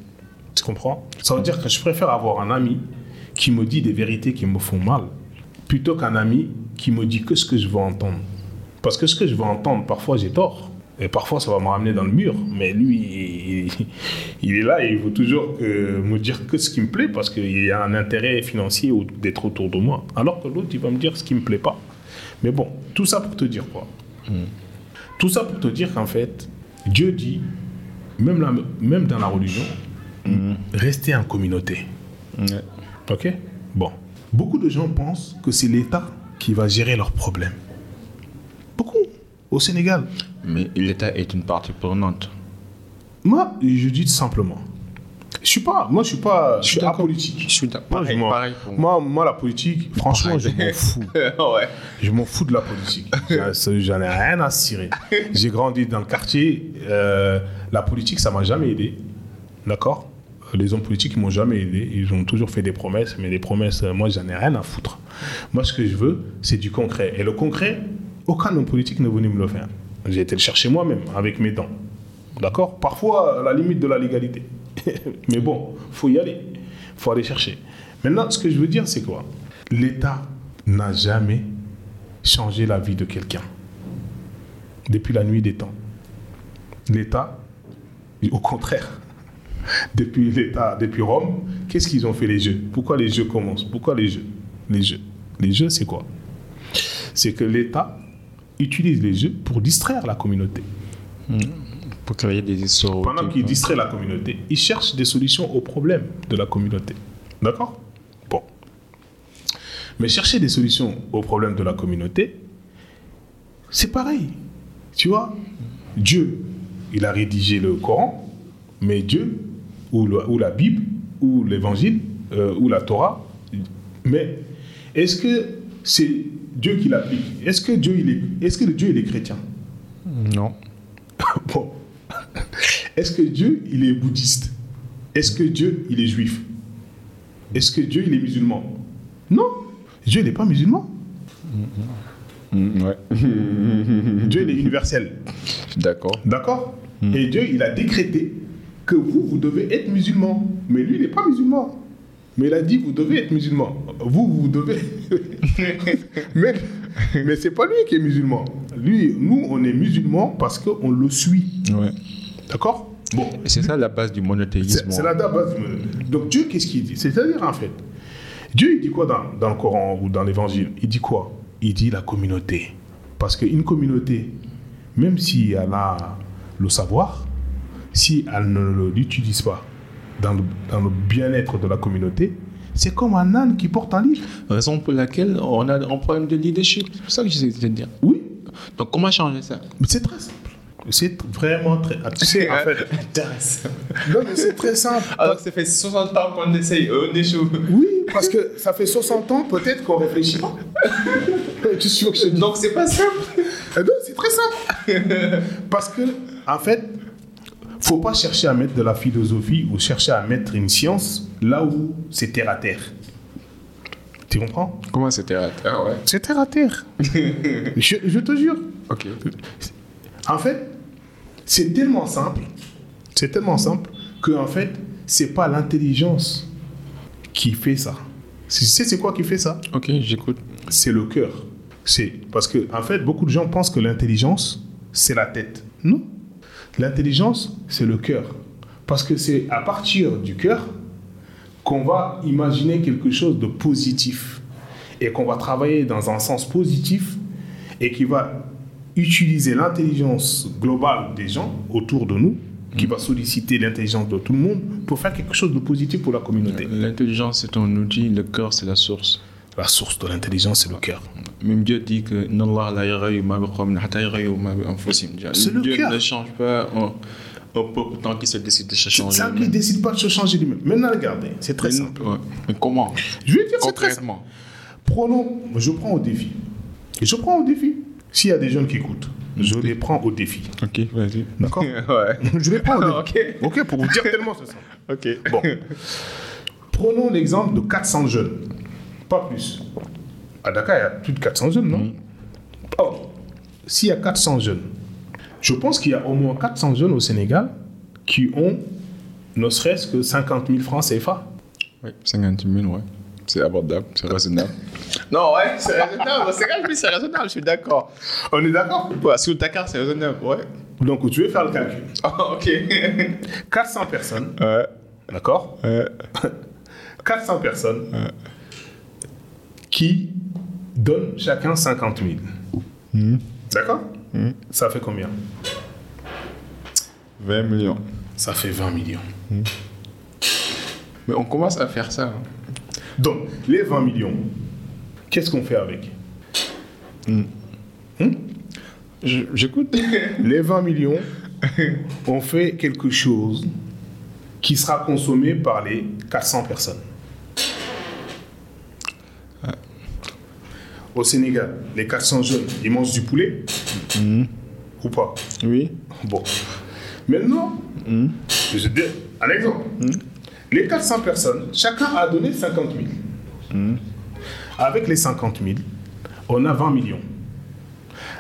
comprends? Ça veut dire que je préfère avoir un ami qui me dit des vérités qui me font mal, plutôt qu'un ami qui me dit que ce que je veux entendre. Parce que ce que je veux entendre, parfois j'ai tort. Et parfois ça va me ramener dans le mur. Mais lui, il, il est là et il veut toujours que- me dire que ce qui me plaît parce qu'il y a un intérêt financier d'être autour de moi. Alors que l'autre, il va me dire ce qui me plaît pas. Mais bon, tout ça pour te dire quoi? Tout ça pour te dire qu'en fait, Dieu dit, même, la- même dans la religion, restez en communauté. Ok? Bon. Beaucoup de gens pensent que c'est l'État qui va gérer leurs problèmes. Beaucoup. Au Sénégal. Mais l'État est une partie prenante. Moi, je dis tout simplement. Je suis pas, moi, je suis pas, je suis apolitique. Je suis d'accord. Moi, moi. moi, la politique, franchement, je m'en fous. ouais. Je m'en fous de la politique. J'en ai rien à cirer. J'ai grandi dans le quartier. euh, la politique, ça m'a jamais aidé. D'accord? Les hommes politiques, ils m'ont jamais aidé. Ils ont toujours fait des promesses, mais les promesses, euh, moi, j'en ai rien à foutre. Moi, ce que je veux, c'est du concret. Et le concret, aucun homme politique n'est venu me le faire. J'ai été le chercher moi-même, avec mes dents. D'accord? Parfois, à la limite de la légalité. mais bon, faut y aller. faut aller chercher. Maintenant, ce que je veux dire, c'est quoi? L'État n'a jamais changé la vie de quelqu'un. Depuis la nuit des temps. L'État, au contraire, depuis l'État, depuis Rome, qu'est-ce qu'ils ont fait les jeux? Pourquoi les jeux commencent? Pourquoi les jeux? Les jeux. Les jeux, c'est quoi? C'est que l'État utilise les jeux pour distraire la communauté. Pour créer des histoires. Pendant qu'il distrait la communauté, il cherche des solutions aux problèmes de la communauté. D'accord? Bon. Mais chercher des solutions aux problèmes de la communauté, c'est pareil. Tu vois? Dieu, il a rédigé le Coran, mais Dieu, ou, le- ou la Bible, ou l'Évangile, euh, ou la Torah, mais est-ce que c'est Dieu qui l'applique Est-ce que Dieu, il est, est-ce que le Dieu, il est chrétien? Non. Bon. Est-ce que Dieu, il est bouddhiste? Est-ce que Dieu, il est juif? Est-ce que Dieu, il est musulman? Non. Dieu, n'est pas musulman. ouais. Dieu, il est universel. D'accord. D'accord? Et Dieu, il a décrété que vous, vous devez être musulman. Mais lui, il n'est pas musulman. Mais il a dit, vous devez être musulman. Vous, vous devez... mais mais c'est pas lui qui est musulman. Lui, nous, on est musulman parce qu'on le suit. Ouais. D'accord? Bon. Et c'est ça la base du monothéisme. C'est la base. du- Donc Dieu, qu'est-ce qu'il dit? C'est-à-dire, en fait, Dieu, il dit quoi dans, dans le Coran ou dans l'Évangile? Il dit quoi? Il dit la communauté. Parce qu'une communauté, même si elle a le savoir, si elle ne l'utilise pas dans le, dans le bien-être de la communauté, c'est comme un âne qui porte un livre. Raison pour laquelle on a un problème de leadership. C'est ça que j'essaie de te dire. Oui, Donc, comment changer ça? C'est très simple. C'est vraiment très... ah, Tu sais, en fait... Intéressant. Non, mais c'est très simple. Alors que ça fait 60 ans qu'on essaye, on échoue. Oui, parce que ça fait 60 ans, peut-être qu'on réfléchit pas. tu suis sûr que je te dis Donc, c'est pas simple. Eh ben, c'est très simple. Parce que, en fait, faut pas chercher à mettre de la philosophie ou chercher à mettre une science là où c'est terre à terre. Tu comprends? Comment c'était à terre, ouais? C'est terre à terre. je, je te jure. Ok. En fait, c'est tellement simple. C'est tellement simple que, en fait, c'est pas l'intelligence qui fait ça. Tu sais, c'est quoi qui fait ça? Ok, j'écoute. c'est le cœur. C'est parce que en fait, beaucoup de gens pensent que l'intelligence c'est la tête. Non. L'intelligence c'est le cœur. Parce que c'est à partir du cœur qu'on va imaginer quelque chose de positif et qu'on va travailler dans un sens positif et qui va utiliser l'intelligence globale des gens autour de nous, qui va solliciter l'intelligence de tout le monde pour faire quelque chose de positif pour la communauté. L'intelligence, c'est un outil, le cœur, c'est la source. La source de l'intelligence, c'est le cœur. Même Dieu dit que. C'est le Dieu cœur. ne change pas un peuple tant qu'il se décide de se changer. ça qui ne décide pas de se changer lui-même. Maintenant, regardez, c'est très simple. Mais comment Je vais dire. Concrètement. Prenons, je prends au défi. Et je prends au défi. S'il y a des jeunes qui écoutent, je les prends au défi. Ok, vas-y. D'accord Ouais. Je les prends au défi. Ok. Ok, pour vous dire tellement simple. Ok. Bon. Prenons l'exemple de 400 jeunes. Pas plus. À Dakar, il y a plus de 400 jeunes, non? Or, s'il y a 400 jeunes, je pense qu'il y a au moins 400 jeunes au Sénégal qui ont ne serait-ce que 50 000 francs CFA. Ouais, 50 000, ouais. C'est abordable, c'est raisonnable. non, ouais, c'est raisonnable. 50 000, c'est raisonnable, je suis d'accord. On est d'accord? Ouais, sur Dakar, c'est raisonnable, ouais. Donc, tu veux faire le calcul. Ah, ok. 400 personnes, ouais. d'accord? Ouais. 400 personnes qui donnent chacun 50 000. D'accord Ça fait combien 20 millions. Ça fait 20 millions. Mais on commence à faire ça. hein. Donc, les 20 millions, qu'est-ce qu'on fait avec J'écoute. Les 20 millions, on fait quelque chose qui sera consommé par les 400 personnes. Au Sénégal, les 400 jeunes, ils mangent du poulet Ou pas? Oui. Bon. Maintenant, je vais dire un exemple. Les 400 personnes, chacun a donné 50 000. Avec les 50 000, on a 20 millions.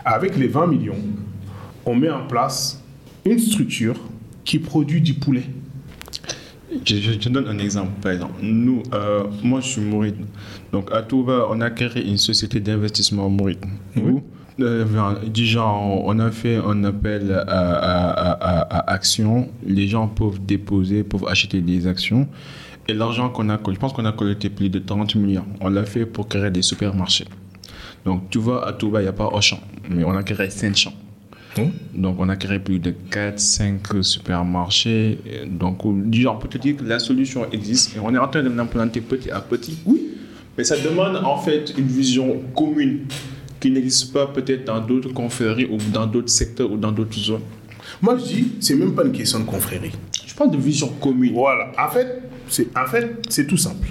Avec les 20 millions, on met en place une structure qui produit du poulet. Je, je- je donne un exemple, par exemple. Nous, euh, moi, je suis mouride. Donc, à Touba, on a créé une société d'investissement mouride. Où, euh, du genre, on a fait un appel à, à, à, à- à actions. Les gens peuvent déposer, peuvent acheter des actions. Et l'argent qu'on a, je pense qu'on a collecté plus de 30 millions. On l'a fait pour créer des supermarchés. Donc, tu vois, à Touba, il n'y a pas Auchan, mais on a créé Saint-Champ. Donc, on a créé plus de 4-5 supermarchés. Donc, du genre, pour te dire que la solution existe et on est en train de l'implanter petit à petit. Oui. Mais ça demande en fait une vision commune qui n'existe pas peut-être dans d'autres confréries ou dans d'autres secteurs ou dans d'autres zones. Moi, je dis, c'est même pas une question de confrérie. Je parle de vision commune. Voilà. En fait, c'est en fait, c'est tout simple.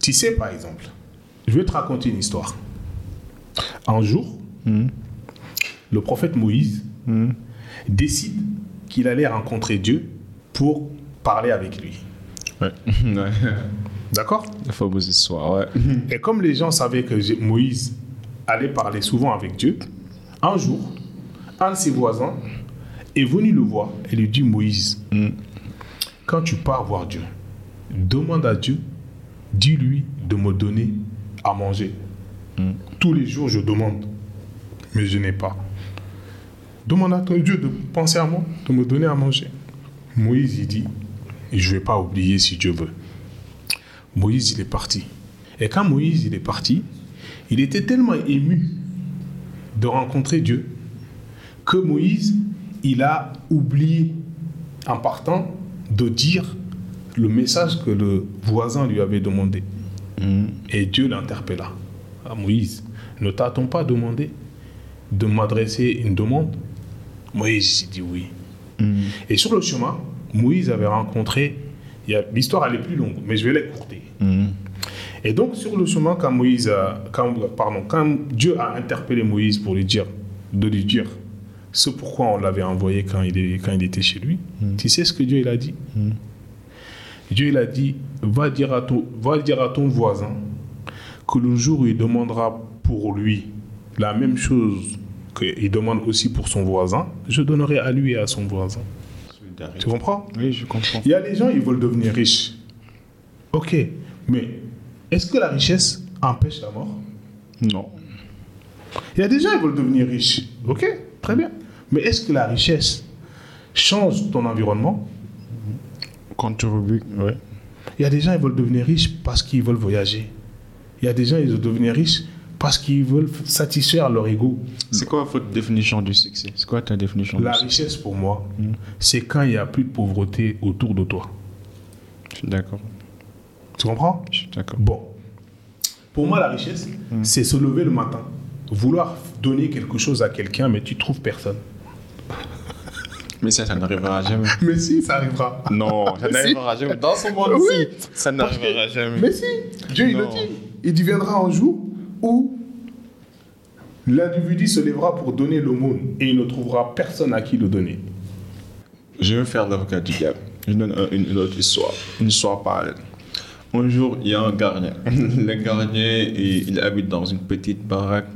Tu sais, par exemple, je vais te raconter une histoire. Un jour, le prophète Moïse décide qu'il allait rencontrer Dieu pour parler avec lui. Ouais. D'accord? La fameuse histoire, ouais. Et comme les gens savaient que Moïse allait parler souvent avec Dieu, un jour, un de ses voisins est venu le voir et lui dit Moïse, quand tu pars voir Dieu, demande à Dieu, dis-lui de me donner à manger. Tous les jours, je demande, mais je n'ai pas. Demande à ton Dieu de penser à moi, de me donner à manger. Moïse, il dit, je ne vais pas oublier si Dieu veut. Moïse, il est parti. Et quand Moïse, il est parti, il était tellement ému de rencontrer Dieu que Moïse, il a oublié en partant de dire le message que le voisin lui avait demandé. Et Dieu l'interpella. Ah, Moïse, ne t'a-t-on pas demandé de m'adresser une demande Moïse, dit oui. Et sur le chemin, Moïse avait rencontré, l'histoire elle est plus longue, mais je vais l'écourter. Et donc sur le chemin, quand Moïse, a- quand, pardon, quand Dieu a interpellé Moïse pour lui dire, de lui dire ce pourquoi on l'avait envoyé quand il, est- quand il était chez lui, tu sais ce que Dieu il a dit? Dieu il a dit, va dire à ton, va dire à ton voisin que le jour où il demandera pour lui la même chose qu'il demande aussi pour son voisin, je donnerai à lui et à son voisin. Tu comprends? Oui, je comprends. Il y a des gens, ils veulent devenir riches. Ok, mais est-ce que la richesse empêche la mort? Non. Il y a des gens, ils veulent devenir riches. Ok, très bien. Mais est-ce que la richesse change ton environnement? Contribue, ouais. Il y a des gens, ils veulent devenir riches parce qu'ils veulent voyager. Il y a des gens, ils veulent devenir riches parce qu'ils veulent satisfaire leur ego. C'est quoi votre définition du succès? C'est quoi ta définition La du succès? richesse, pour moi, c'est quand il n'y a plus de pauvreté autour de toi. Je suis d'accord. Tu comprends? Je suis d'accord. Bon. Pour moi, la richesse, c'est se lever le matin, vouloir donner quelque chose à quelqu'un, mais tu trouves personne. Mais ça, ça n'arrivera jamais. Mais si, ça arrivera. Non, ça n'arrivera jamais. Dans ce monde-ci, Oui. ça n'arrivera jamais. Mais si, Dieu il le dit. Il dit viendra un jour où l'individu se lèvera pour donner l'aumône et il ne trouvera personne à qui le donner. Je vais faire l'avocat du diable. Je donne un- une, une autre histoire. Une histoire parallèle. Un jour, il y a un gardien. Le gardien, il, il habite dans une petite baraque.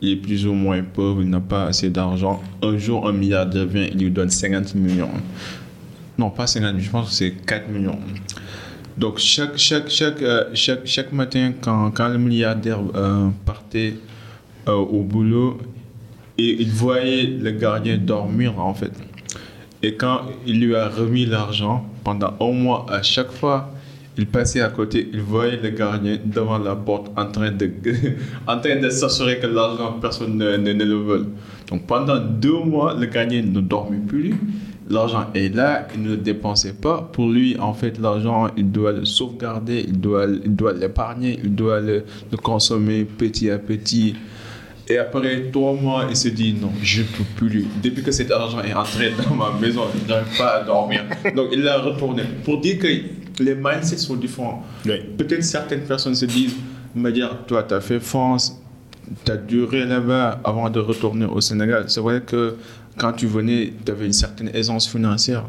Il est plus ou moins pauvre, il n'a pas assez d'argent. Un jour, un milliardaire vient, il lui donne 50 millions. Non, pas 50 millions, je pense que c'est 4 millions. Donc, chaque, chaque, chaque, euh, chaque, chaque matin, quand, quand le milliardaire euh, partait euh, au boulot, il voyait le gardien dormir, en fait. Et quand il lui a remis l'argent, pendant un mois, à chaque fois, il passait à côté, il voyait le gardien devant la porte en train de, en train de s'assurer que l'argent, personne ne, ne- ne le vole. Donc pendant deux mois, le gardien ne dormait plus. L'argent est là, il ne le dépensait pas. Pour lui, en fait, l'argent, il doit le sauvegarder, il doit, il doit l'épargner, il doit le, le consommer petit à petit. Et après trois mois, il se dit non, je ne peux plus. Depuis que cet argent est entré dans ma maison, je n'arrive pas à dormir. Donc il l'a retourné. Pour dire que les mindsets sont différents. Oui. Peut-être certaines personnes se disent, me dire, toi, tu as fait France, tu as duré là-bas avant de retourner au Sénégal. C'est vrai que quand tu venais, tu avais une certaine aisance financière.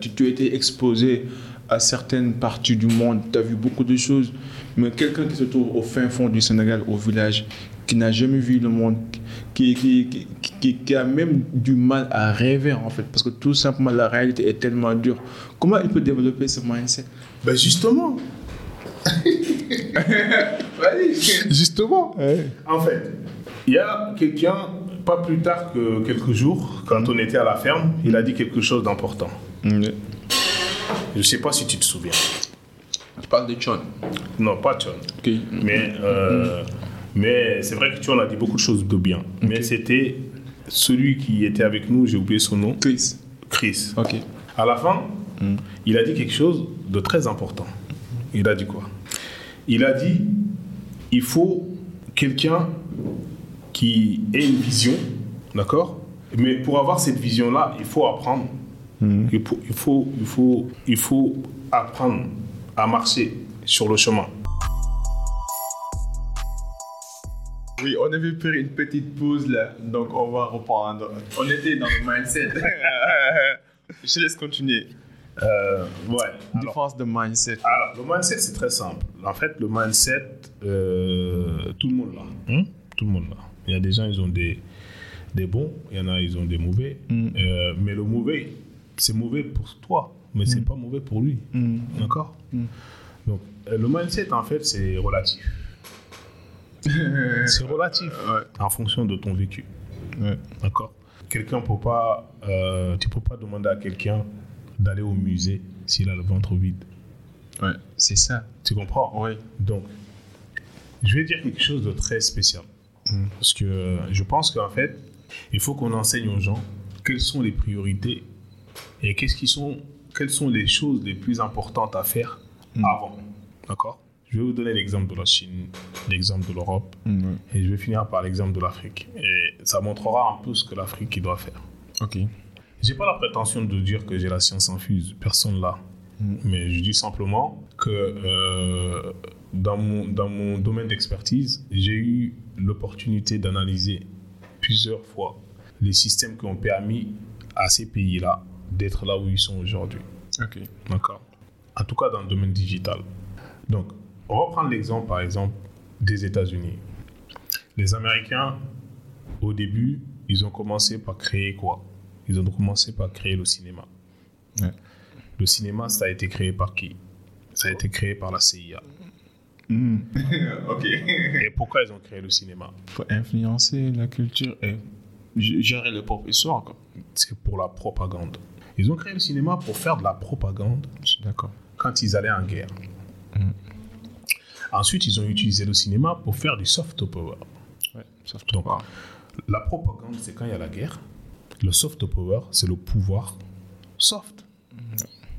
Tu, tu étais exposé à certaines parties du monde, tu as vu beaucoup de choses. Mais quelqu'un qui se trouve au fin fond du Sénégal, au village, qui n'a jamais vu le monde, qui, qui, qui, qui- qui a même du mal à rêver en fait, parce que tout simplement la réalité est tellement dure. Comment il peut développer ce mindset? Ben justement. Justement. En fait, il y a quelqu'un, pas plus tard que quelques jours, quand on était à la ferme, il a dit quelque chose d'important. Je ne sais pas si tu te souviens. Tu parles de John. Non, pas John. Mais, euh, mais c'est vrai que tu en as dit beaucoup de choses de bien. Mais c'était celui qui était avec nous, j'ai oublié son nom, Chris. Chris. Ok. À la fin, il a dit quelque chose de très important. Il a dit quoi? Il a dit il faut quelqu'un qui ait une vision, d'accord? Mais pour avoir cette vision-là, il faut apprendre. Il, faut, il, faut, il, faut, il faut apprendre à marcher sur le chemin. Oui, on avait pris une petite pause là, donc on va reprendre. On était dans le mindset. Je te laisse continuer. Euh, ouais. Alors, Défense de mindset. alors, le mindset, c'est très simple. En fait, le mindset, euh, tout le monde l'a. Hein? Tout le monde l'a. Il y a des gens, ils ont des, des bons, il y en a, ils ont des mauvais. Euh, mais le mauvais, c'est mauvais pour toi, mais c'est pas mauvais pour lui. D'accord Donc, euh, le mindset, en fait, c'est relatif. c'est relatif en fonction de ton vécu. Ouais. D'accord Quelqu'un peut pas, euh, tu peux pas demander à quelqu'un d'aller au musée s'il a le ventre vide. Ouais, c'est ça. Tu comprends Oui. Donc, je vais dire quelque chose de très spécial. Parce que euh, je pense qu'en fait, il faut qu'on enseigne aux gens quelles sont les priorités et qu'est-ce qui sont, quelles sont les choses les plus importantes à faire avant. D'accord? Je vais vous donner l'exemple de la Chine, l'exemple de l'Europe et je vais finir par l'exemple de l'Afrique. Et ça montrera un peu ce que l'Afrique doit faire. Ok. J'ai pas la prétention de dire que j'ai la science infuse, personne là. Mais je dis simplement que euh, dans, mon, dans mon domaine d'expertise, j'ai eu l'opportunité d'analyser plusieurs fois les systèmes qui ont permis à ces pays-là d'être là où ils sont aujourd'hui. Ok. D'accord En tout cas dans le domaine digital. Donc, on va prendre l'exemple, par exemple, des États-Unis. Les Américains, au début, ils ont commencé par créer quoi? Ils ont commencé par créer le cinéma. Ouais. Le cinéma, ça a été créé par qui? Ça a été créé par la CIA. ok. Et pourquoi ils ont créé le cinéma? Pour influencer la culture et gérer le propre histoire. C'est pour la propagande. Ils ont créé le cinéma pour faire de la propagande d'accord. quand ils allaient en guerre. Ensuite, ils ont utilisé le cinéma pour faire du soft power. Ouais, sauf Donc, la propagande, c'est quand il y a la guerre. Le soft power, c'est le pouvoir soft.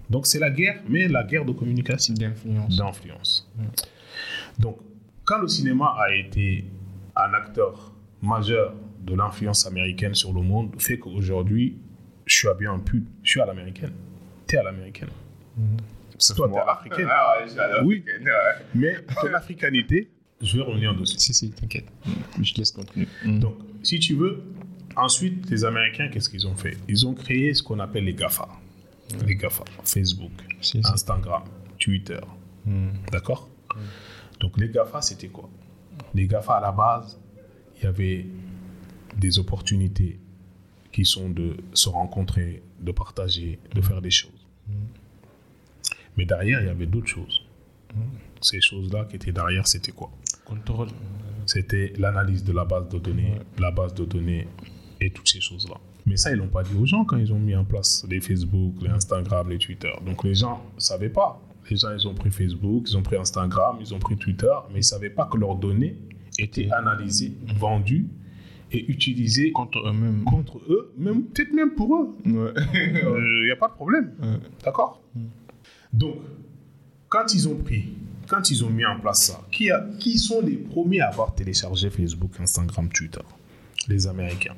Donc, c'est la guerre, mais la guerre de communication, d'influence. d'influence. Donc, quand le cinéma a été un acteur majeur de l'influence américaine sur le monde, fait qu'aujourd'hui, je suis habillé en pull, je suis à l'américaine. T'es à l'américaine. Sauf Toi, t'es moi. à l'africaine. Ah ouais, à l'africaine, Oui. ouais. Mais ton africanité, je vais revenir dessus. Si, si, t'inquiète. Je te laisse continuer. Donc, si tu veux, ensuite, les Américains, qu'est-ce qu'ils ont fait? Ils ont créé ce qu'on appelle les GAFA. Les GAFA, Facebook, Si, si. Instagram, Twitter. D'accord? Donc, les GAFA, c'était quoi? Les GAFA, à la base, il y avait des opportunités qui sont de se rencontrer, de partager, de faire des choses. Mais derrière, il y avait d'autres choses. Ces choses-là qui étaient derrière, c'était quoi? Contrôle. c'était l'analyse de la base de données, la base de données et toutes ces choses-là. Mais ça, ils l'ont pas dit aux gens quand ils ont mis en place les Facebook, les Instagram, les Twitter. Donc les gens ne savaient pas. Les gens, ils ont pris Facebook, ils ont pris Instagram, ils ont pris Twitter, mais ils ne savaient pas que leurs données étaient analysées, vendues et utilisées Contre eux-mêmes. contre eux, même peut-être même pour eux. Ouais. Il n'y a pas de problème. Ouais. D'accord? Donc, quand ils ont pris, quand ils ont mis en place ça, qui, a, qui sont les premiers à avoir téléchargé Facebook, Instagram, Twitter? Les Américains.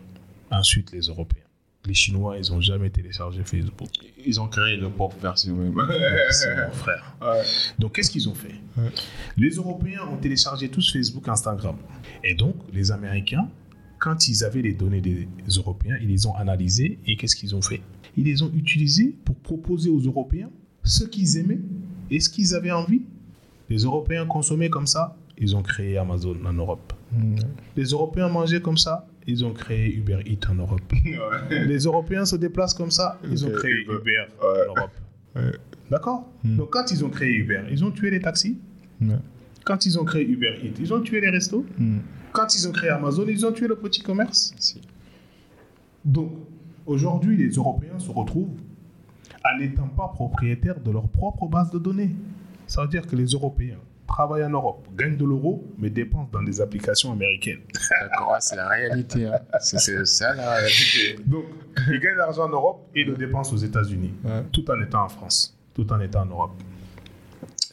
Ensuite, les Européens. Les Chinois, ils n'ont jamais téléchargé Facebook. Ils ont créé leur propre version même. C'est mon frère. Ouais. Donc, qu'est-ce qu'ils ont fait? Ouais. Les Européens ont téléchargé tous Facebook, Instagram. Et donc, les Américains, quand ils avaient les données des Européens, ils les ont analysées et qu'est-ce qu'ils ont fait? Ils les ont utilisées pour proposer aux Européens ce qu'ils aimaient et ce qu'ils avaient envie. Les Européens consommaient comme ça, ils ont créé Amazon en Europe. Les Européens mangeaient comme ça, ils ont créé Uber Eats en Europe. Ouais. Les Européens se déplacent comme ça, ils ont créé Uber. Uber Ouais. en Europe. Ouais. D'accord Donc quand ils ont créé Uber, ils ont tué les taxis. Quand ils ont créé Uber Eats, ils ont tué les restos. Mm. Quand ils ont créé Amazon, ils ont tué le petit commerce. Si. Donc, aujourd'hui, les Européens se retrouvent en n'étant pas propriétaires de leur propre base de données. Ça veut dire que les Européens travaille en Europe, gagne de l'euro, mais dépense dans des applications américaines. D'accord, c'est la réalité. hein. C'est ça la réalité. Donc, il gagne de l'argent en Europe et le dépense aux États-Unis, Ouais. tout en étant en France, tout en étant en Europe.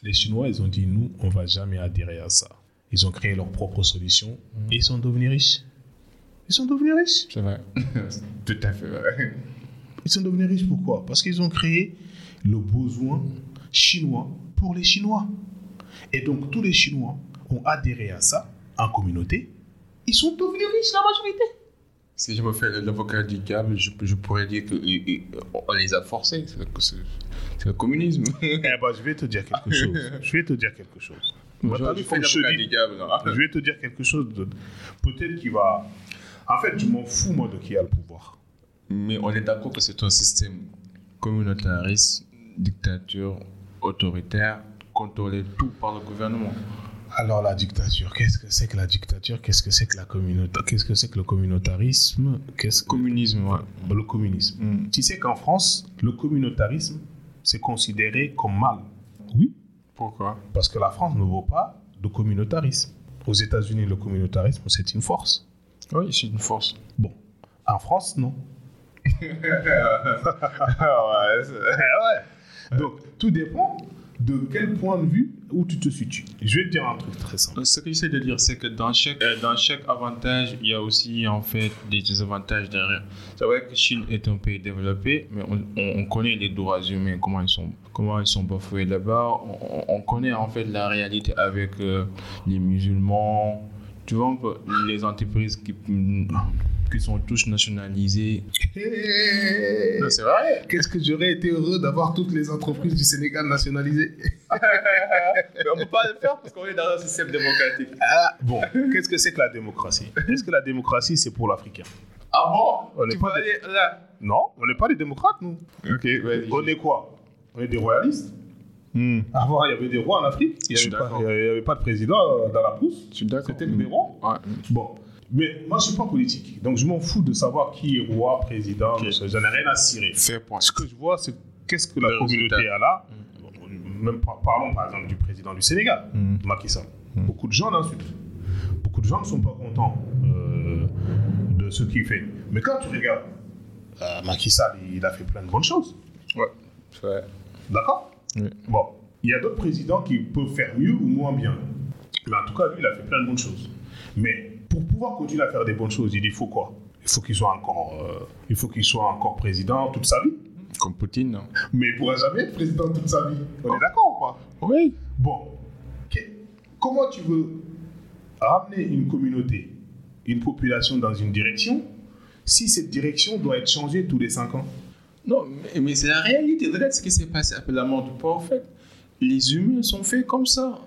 Les Chinois, ils ont dit, nous, on va jamais adhérer à ça. Ils ont créé leur propre solution et ils sont devenus riches. Ils sont devenus riches. C'est vrai. Tout à fait vrai. Ils sont devenus riches pourquoi? Parce qu'ils ont créé le besoin chinois pour les Chinois. Et donc tous les Chinois ont adhéré à ça en communauté. Ils sont devenus riches la majorité. Si je me fais l'avocat du diable, je, je pourrais dire qu'on les a forcés. C'est le, communisme. Eh ben, je vais te dire quelque chose. Je vais te dire quelque chose. Je, dis, diable. vais te dire quelque chose de peut-être qui va. En fait, je m'en fous moi de qui a le pouvoir. Mais on est d'accord que c'est un système communautariste, dictature, autoritaire, contrôlé tout par le gouvernement. Alors la dictature, qu'est-ce que c'est que la dictature? Qu'est-ce que c'est que la communauté Qu'est-ce que c'est que le communautarisme? Qu'est-ce que Communisme, ouais. Bah, le communisme Mm. Tu sais qu'en France, le communautarisme c'est considéré comme mal. Oui, Pourquoi? Parce que la France ne vaut pas de communautarisme. Aux États-Unis, le communautarisme c'est une force. Oui, c'est une force. Bon, en France, non. ouais, Eh ouais. Donc, tout dépend de quel point de vue où tu te situes? Je vais te dire un truc très simple. Ce que j'essaie de dire, c'est que dans chaque, euh, dans chaque avantage, il y a aussi en fait des désavantages derrière. C'est vrai que Chine est un pays développé, mais on, on- on connaît les droits humains, comment ils sont, comment ils sont bafoués là-bas. On, on connaît en fait la réalité avec euh, les musulmans. Tu vois les entreprises qui, qui sont tous nationalisées. Non, c'est vrai. Qu'est-ce que j'aurais été heureux d'avoir toutes les entreprises du Sénégal nationalisées. Mais on ne peut pas le faire parce qu'on est dans un système démocratique. Ah, bon, qu'est-ce que c'est que la démocratie? Est-ce que la démocratie, c'est pour l'Africain? Ah bon? On Tu pas aller là. Non, on n'est pas des démocrates, nous. Ok. On est quoi? On est des royalistes. Hmm. Avant, il y avait des rois en Afrique. Il n'y avait, pas- avait de président euh, dans la pousse. Je suis d'accord. C'était des rois. Ouais. Bon. Mais moi, je ne suis pas politique. Donc, je m'en fous de savoir qui est roi, président. Ok. Je n'en ai rien à cirer. Fair point. Ce que je vois, c'est qu'est-ce que la Le communauté résultat. a là. Même par- parlons par exemple du président du Sénégal, Mm. Macky Sall. Beaucoup de gens l'insultent. Beaucoup de gens ne sont pas contents euh, de ce qu'il fait. Mais quand tu regardes, euh, Macky Sall, il a fait plein de bonnes choses. Ouais. Vrai. D'accord? Bon, il y a d'autres présidents qui peuvent faire mieux ou moins bien. Mais en tout cas, lui, il a fait plein de bonnes choses. Mais pour pouvoir continuer à faire des bonnes choses, il faut quoi? Il faut qu'il soit encore, euh, il faut qu'il soit encore président toute sa vie. Comme Poutine, non Mais il pourra jamais être président toute sa vie. On est d'accord ou pas? Oui. Bon, que- comment tu veux ramener une communauté, une population dans une direction, si cette direction doit être changée tous les 5 ans? Non, mais, mais c'est la réalité. Regarde ce qui s'est passé après la mort du fait. Les humains sont faits comme ça.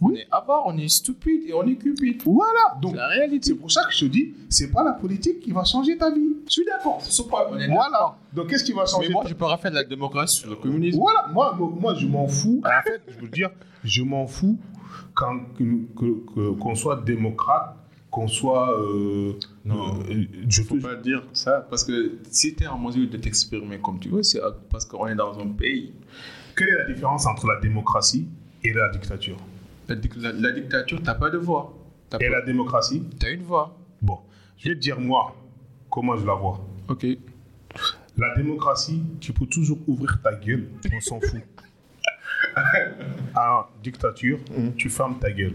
On est avare, on est stupide et on est cupide. Voilà, donc C'est la réalité. c'est pour ça que je te dis, c'est pas la politique qui va changer ta vie. Je suis d'accord. C'est pas- on est Voilà. d'accord. Donc qu'est-ce qui va changer Mais moi, ta- je peux refaire de la démocratie sur le communisme. Voilà, moi, moi, moi, je m'en fous. En fait, je veux dire, je m'en fous quand que- que- que- qu'on soit démocrate, qu'on soit. euh, Non. euh, je faut te- pas dire ça parce que si tu es en mesure de t'exprimer comme tu veux, c'est parce qu'on est dans un pays. Quelle est la différence entre la démocratie et la dictature? La, la- la dictature, t'as pas de voix. Et pas- la démocratie? T'as une voix. Bon, je vais te dire moi comment je la vois. Ok. La démocratie, tu peux toujours ouvrir ta gueule, on s'en fout. En dictature, tu fermes ta gueule.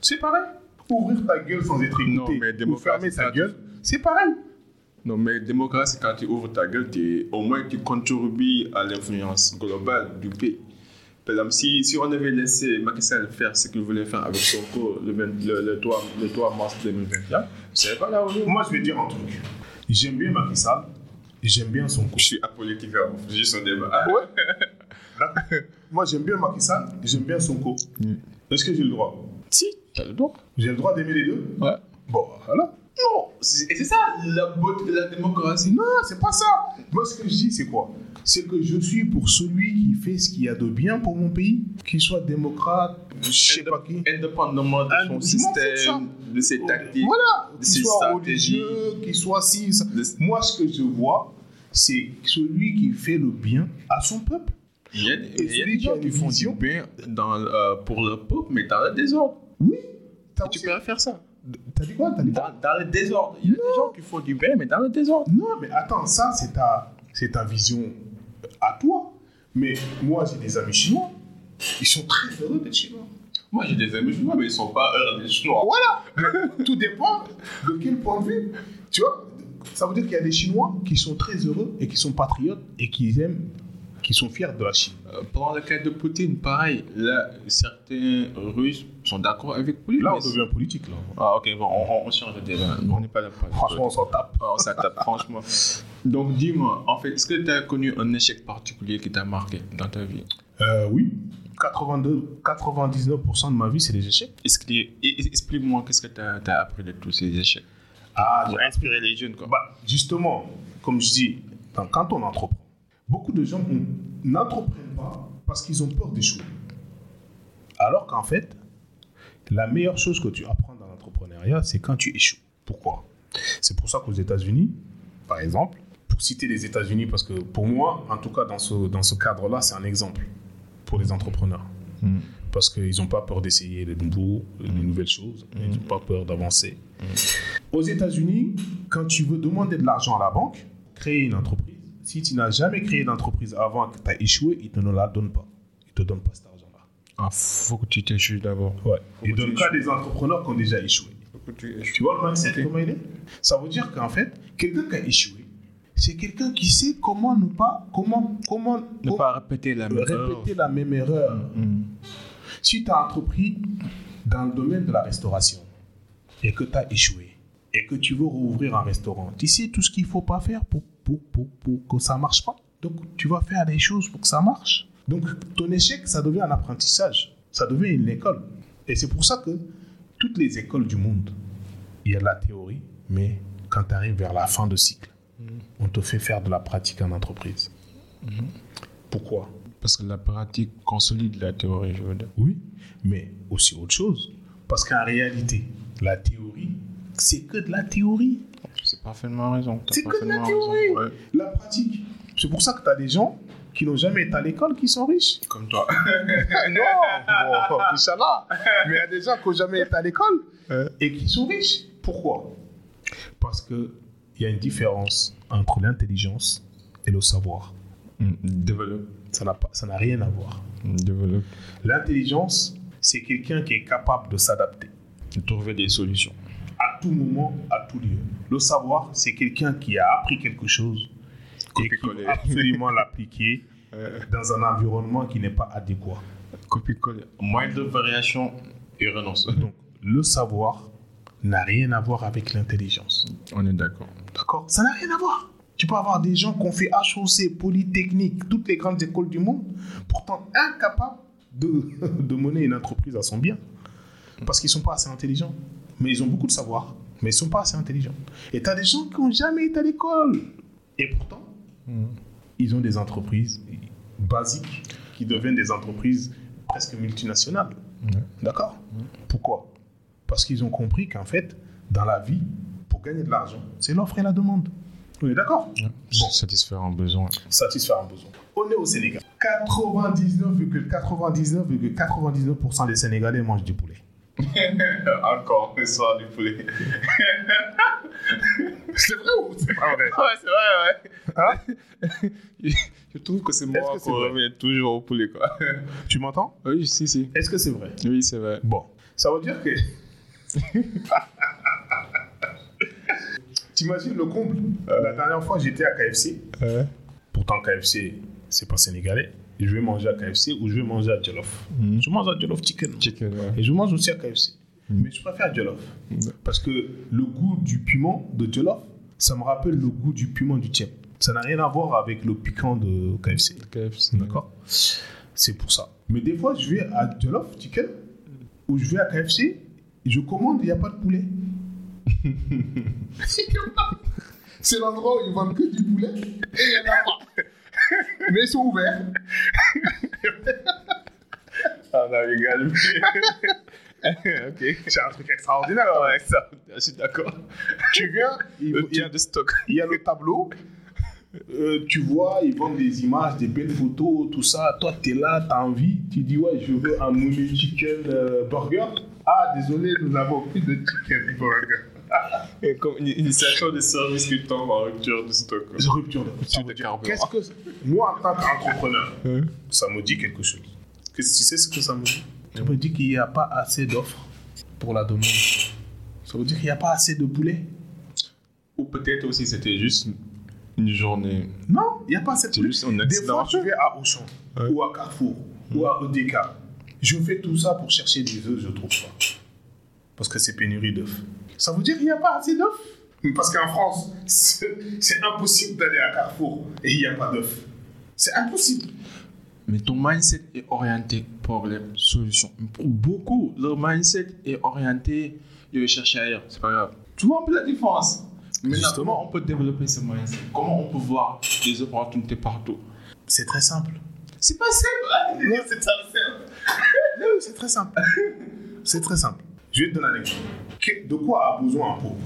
C'est pareil. Ouvrir ta gueule sans être Non, écouté mais ou démocratie, fermer ta gueule, c'est pareil. Non, mais démocratie, quand tu ouvres ta gueule, t'es- au moins tu contribues à l'influence globale du pays. Par exemple, si, si on avait laissé Macky Sall faire ce qu'il voulait faire avec son cours le, 20 le, le 3, le 3 mars 2021, on serait pas là où on est? Moi, je vais dire un truc. J'aime bien Macky Sall, j'aime bien son coup. Je suis apolitique, hein. c'est juste un débat. D'accord Moi, j'aime bien Macky Sall, j'aime bien son coup. Est-ce que j'ai le droit? Si, t'as le droit. J'ai le droit d'aimer les deux? Ouais. Bon, voilà. Non, c'est- et c'est ça la beauté de la démocratie. Non, c'est pas ça. Moi, ce que je dis, c'est quoi? C'est que je suis pour celui qui fait ce qu'il y a de bien pour mon pays, qu'il soit démocrate, je sais pas qui. Indépendamment de son système, de ses tactiques. Voilà, de ses stratégies. qu'il soit. De- Moi, ce que je vois, c'est celui qui fait le bien à son peuple. Il y a, Et il y a celui des gens qui font du bien dans, euh, pour le peuple, mais dans le désordre. Oui. Et tu peux faire ça. T'as dit quoi? Dit Dans, dans le désordre. Il y a des gens qui font du bien, mais dans le désordre. Non, mais attends, ça, c'est ta, c'est ta vision à toi. Mais moi, j'ai des amis chinois. Ils sont très heureux d'être chinois. Moi, j'ai des amis chinois, mais ils sont pas heureux des chinois. Voilà. Tout dépend de quel point de vue. Tu vois, ça veut dire qu'il y a des Chinois qui sont très heureux et qui sont patriotes et qui aiment, qui sont fiers de la Chine. Euh, Pendant le cas de Poutine, pareil. Là, certains Russes sont d'accord avec Poutine. Là, on devient politique. Là. Ah, ok, bon, on, on change de débat. On n'est pas là pour Franchement, on s'en tape. Oh, ça tape, franchement. Donc, dis-moi, en fait, est-ce que tu as connu un échec particulier qui t'a marqué dans ta vie? Euh, oui. 82, 99% de ma vie, c'est des échecs. Explique-moi, qu'est-ce que tu as, appris de tous ces échecs? Ah, Pour inspirer les jeunes, quoi. Bah, justement, comme je dis, quand on entreprend, beaucoup de gens n'entreprennent pas parce qu'ils ont peur d'échouer. Alors qu'en fait, la meilleure chose que tu apprends dans l'entrepreneuriat, c'est quand tu échoues. Pourquoi? C'est pour ça qu'aux États-Unis, par exemple, pour citer les États-Unis, parce que pour moi, en tout cas dans ce, dans ce cadre-là, c'est un exemple pour les entrepreneurs. Mm. Parce qu'ils n'ont pas peur d'essayer les nouveaux, les nouvelles choses, ils n'ont pas peur d'avancer. Aux États-Unis, quand tu veux demander de l'argent à la banque, créer une entreprise, si tu n'as jamais créé d'entreprise avant que tu as échoué, ils ne te la donnent pas. Ils ne te donnent pas cet argent-là. Ah, faut que tu t'échoues d'abord. Ouais. Ils donnent qu'à des entrepreneurs qui ont déjà échoué. Faut que tu vois le mindset, Ok. comment il est? Ça veut dire qu'en fait, quelqu'un qui a échoué, c'est quelqu'un qui sait comment ne pas, comment, comment Ne pas répéter la même erreur. répéter la même erreur. Mm. Si tu as entrepris dans le domaine de la restauration et que tu as échoué et que tu veux rouvrir un restaurant, tu sais tout ce qu'il ne faut pas faire pour, pour, pour, pour que ça ne marche pas. Donc, tu vas faire des choses pour que ça marche. Donc, ton échec, ça devient un apprentissage. Ça devient une école. Et c'est pour ça que toutes les écoles du monde, il y a de la théorie, mais quand tu arrives vers la fin de cycle, on te fait faire de la pratique en entreprise. Pourquoi? Parce que la pratique consolide la théorie, je veux dire. Oui, mais aussi autre chose. Parce qu'en réalité, la théorie, c'est que de la théorie. Parfaitement raison. C'est de la théorie. raison. Ouais. La pratique. C'est pour ça que tu as des gens qui n'ont jamais été à l'école qui sont riches. Comme toi. non, bon, Inch'Allah. Mais il y a des gens qui n'ont jamais été à l'école et qui sont riches. Pourquoi? Parce qu'il y a une différence entre l'intelligence et le savoir. Mm, Développe. Ça n'a pas- ça n'a rien à voir. Mm, Développe. L'intelligence, c'est quelqu'un qui est capable de s'adapter. Trouver des solutions. À tout moment, à tout lieu. Le savoir, c'est quelqu'un qui a appris quelque chose et qui veut absolument l'appliquer Euh, dans un environnement qui n'est pas adéquat. Copier-coller. Moins de variations et renonce. Donc, le savoir n'a rien à voir avec l'intelligence. On est d'accord. D'accord? Ça n'a rien à voir. Tu peux avoir des gens qui ont fait HOC, Polytechnique, toutes les grandes écoles du monde, pourtant incapables de, de mener une entreprise à son bien. Parce qu'ils ne sont pas assez intelligents. Mais ils ont beaucoup de savoir, mais ils ne sont pas assez intelligents. Et tu as des gens qui n'ont jamais été à l'école. Et pourtant, ils ont des entreprises basiques qui deviennent des entreprises presque multinationales. D'accord Pourquoi? Parce qu'ils ont compris qu'en fait, dans la vie, pour gagner de l'argent, c'est l'offre et la demande. On est d'accord? Bon. Satisfaire un besoin. Satisfaire un besoin. On est au Sénégal. 99,99,99% des Sénégalais mangent du poulet. Encore une histoire du poulet. C'est vrai ou c'est pas vrai? Ouais, c'est vrai, ouais. Hein? Je trouve que c'est moi que c'est qu'on vrai? revient toujours au poulet, quoi. Tu m'entends? Oui, si, si. Est-ce que c'est vrai? Oui, c'est vrai. Bon, ça veut dire que. T'imagines le comble? La dernière fois, j'étais à KFC. Pourtant, KFC, c'est pas sénégalais. Je vais manger à KFC ou je vais manger à Jollof. Mhm. Je mange à Jollof Chicken. Chicken, ouais. Et je mange aussi à KFC. Mais je préfère Jollof. Parce que le goût du piment de Jollof, ça me rappelle le goût du piment du tchèp. Ça n'a rien à voir avec le piquant de KFC. KFC. D'accord? C'est pour ça. Mais des fois, je vais à Jollof Chicken ou je vais à KFC, et je commande, il n'y a pas de poulet. C'est l'endroit où ils vendent que du poulet et il n'y en a pas. Mais ils sont ouverts. Ah, on a rigolé. ok. C'est un truc extraordinaire. Ouais, ça, je suis d'accord. Tu viens, il, il y a, de stock. il y a le tableau Euh, tu vois, ils vendent des images, des belles photos, tout ça. Toi, tu es là, tu as envie. Tu dis, ouais, je veux un Moulin Chicken euh, Burger. Ah, désolé, nous n'avons plus de chicken burger. Initiation de service qui tombe en rupture de stock. Rupture de, carburant. Qu'est-ce que moi en tant qu'entrepreneur, ça me dit quelque chose. Tu sais ce que ça me dit? Ça me dit qu'il n'y a pas assez d'offres pour la demande. Ça veut dire qu'il n'y a pas assez de poulet. Ou peut-être aussi c'était juste une journée. Non, il n'y a pas assez de C'est poulet. juste un Des accident. fois, je vais à Auchan Ouais. ou à Carrefour ou à EDK. Je fais tout ça pour chercher des œufs, je trouve pas. Parce que c'est pénurie d'œufs. Ça veut dire qu'il n'y a pas assez d'œufs? Parce qu'en France, c'est impossible d'aller à Carrefour et il n'y a pas d'œufs. C'est impossible. Mais ton mindset est orienté problème, solution. Pour beaucoup, leur mindset est orienté, vais chercher ailleurs, c'est pas grave. Tu vois un peu la différence? Maintenant, Justement. comment on peut développer ce mindset? Comment on peut voir des opportunités partout? C'est très simple. C'est pas simple. Non, c'est très simple. Non, c'est très simple. C'est très simple. Je vais te donner un exemple. De quoi a besoin un pauvre?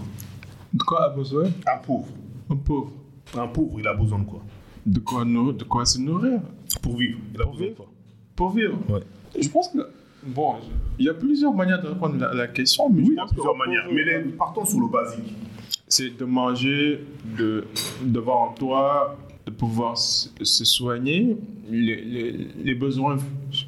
De quoi a besoin? Un pauvre. un pauvre Un pauvre, il a besoin de quoi? De quoi, nourrir, de quoi se nourrir? Pour vivre. Il a Pour besoin de vivre. quoi? Pour vivre. Ouais. Je pense que, bon, il y a plusieurs manières de répondre à la, la question, mais Oui, je il y a plusieurs manières. Mais les- partons sur le basique. c'est de manger, de devant toi, de pouvoir se, se soigner, les, les, les besoins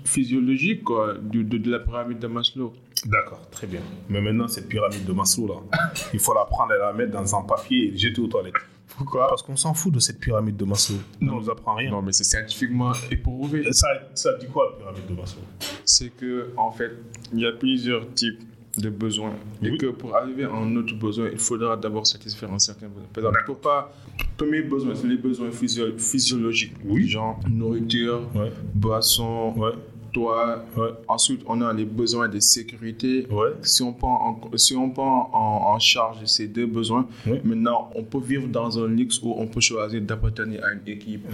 physiologiques quoi, de, de, de la pyramide de Maslow. D'accord, très bien. Mais maintenant, cette pyramide de Maslow, là, il faut la prendre et la mettre dans un papier et le jeter aux toilettes. Pourquoi? Parce qu'on s'en fout de cette pyramide de Maslow. On ne Non. nous apprend rien. Non, mais c'est scientifiquement éprouvé. Ça, ça dit quoi, la pyramide de Maslow? C'est que, en fait, il y a plusieurs types de besoins. Et Oui. que pour arriver à un autre besoin, il faudra d'abord satisfaire un certain besoin. Par exemple, faut pas. Premier besoin, c'est les besoins physio- physiologiques. Oui. Genre nourriture, Ouais, boisson, ouais, ouais, Ensuite, on a les besoins de sécurité. ouais. Si on prend en, si on prend en, en charge ces deux besoins, maintenant, on peut vivre dans un luxe où on peut choisir d'appartenir à une équipe,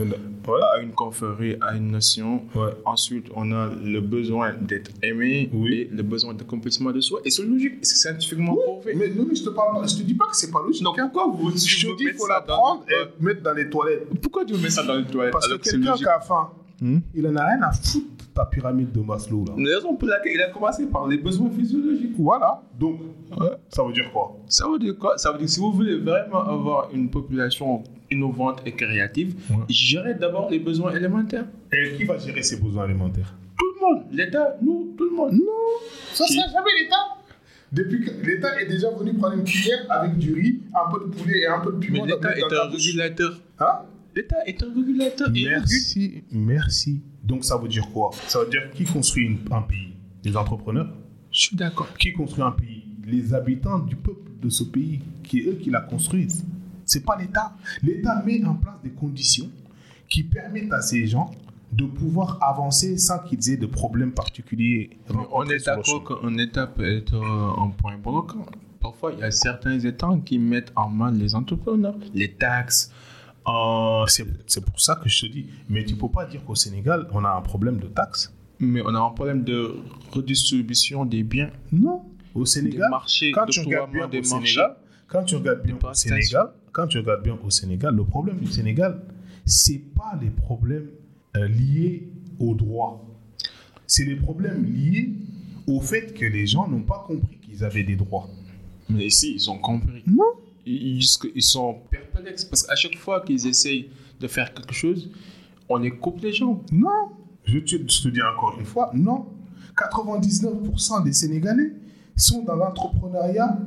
à une confrérie, à une nation. Ensuite, on a le besoin d'être aimé Oui. et le besoin d'accomplissement de soi. Et c'est logique, c'est scientifiquement prouvé. Mais non, mais je te parle pas, je te dis pas que c'est pas logique. Donc, pourquoi vous je vous te dis faut la dans- prendre et Ouais. mettre dans les toilettes. Pourquoi tu mets ça dans les toilettes Parce que quelqu'un qui a faim, Hmm? il en a rien à foutre ta pyramide de Maslow, là. La raison pour laquelle il a commencé par les besoins physiologiques. Voilà. Donc, Ouais. ça veut dire quoi? Ça veut dire quoi? Ça veut dire que si vous voulez vraiment avoir une population innovante et créative, Ouais. gérez d'abord les besoins élémentaires. Et qui va gérer ses besoins alimentaires Tout le monde, l'État, nous, tout le monde. Non, ça Qui? sera jamais l'État. Depuis que l'État est déjà venu prendre une cuillère avec du riz, un peu de poulet et un peu de piment. l'État est un régulateur. Hein? L'État est un régulateur. Merci, merci. Donc ça veut dire quoi? Ça veut dire qui construit une- un pays? Les entrepreneurs Je suis d'accord. Qui construit un pays? Les habitants du peuple de ce pays, qui eux qui la construisent. C'est pas l'État. L'État met en place des conditions qui permettent à ces gens de pouvoir avancer sans qu'ils aient de problèmes particuliers. On est d'accord qu'un État peut être euh, un point bloquant. Parfois, il y a certains États qui mettent en main les entrepreneurs. Les taxes. Euh, C'est pour ça que je te dis. Mais tu peux pas dire qu'au Sénégal, on a un problème de taxes. mais on a un problème de redistribution des biens, Non. Au des Sénégal, marchés, quand tu regardes bien des au marchés. Sénégal, quand tu regardes bien au. Sénégal, quand tu regardes bien au Sénégal, le problème du Sénégal, c'est pas les problèmes euh, liés au droit. C'est les problèmes liés au fait que les gens n'ont pas compris qu'ils avaient des droits. Mais ici, ils ont compris. Non. Ils, ils sont perplexes parce qu'à chaque fois qu'ils essayent de faire quelque chose, on les coupe les jambes. Non. Je te, je te dis encore une fois, non. 99% des Sénégalais sont dans l'entrepreneuriat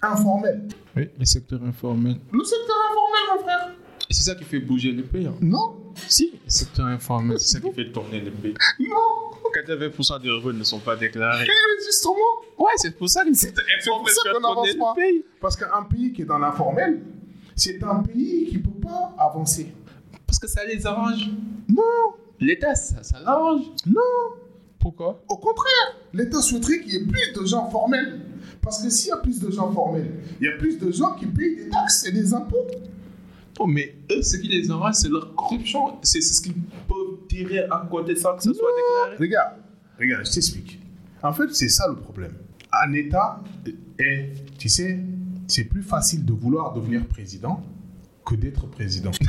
informel. Oui, le secteur informel. Le secteur informel, mon frère. Et c'est ça qui fait bouger le pays. hein. Non. Si, le secteur informel, c'est ça qui fait tourner le pays. Non. 80% des revenus ne sont pas déclarés. Justement, Ouais, c'est pour ça que C'est pour ça qu'on n'avance pas. pays. Parce qu'un pays qui est dans l'informel, c'est un pays qui ne peut pas avancer. Parce que ça les arrange. Non, L'État, ça, ça l'arrange. non. Pourquoi? Au contraire, l'État souhaiterait qu'il y ait plus de gens formels. Parce que s'il y a plus de gens formels, il y a plus de gens qui payent des taxes et des impôts. Oh, mais eux, ce qui les arrange, c'est leur corruption. C'est ce peuvent tirer à côté sans que ce soit déclaré. Regarde, regarde, je t'explique. En fait, c'est ça le problème. Un État est, tu sais, c'est plus facile de vouloir devenir président que d'être président.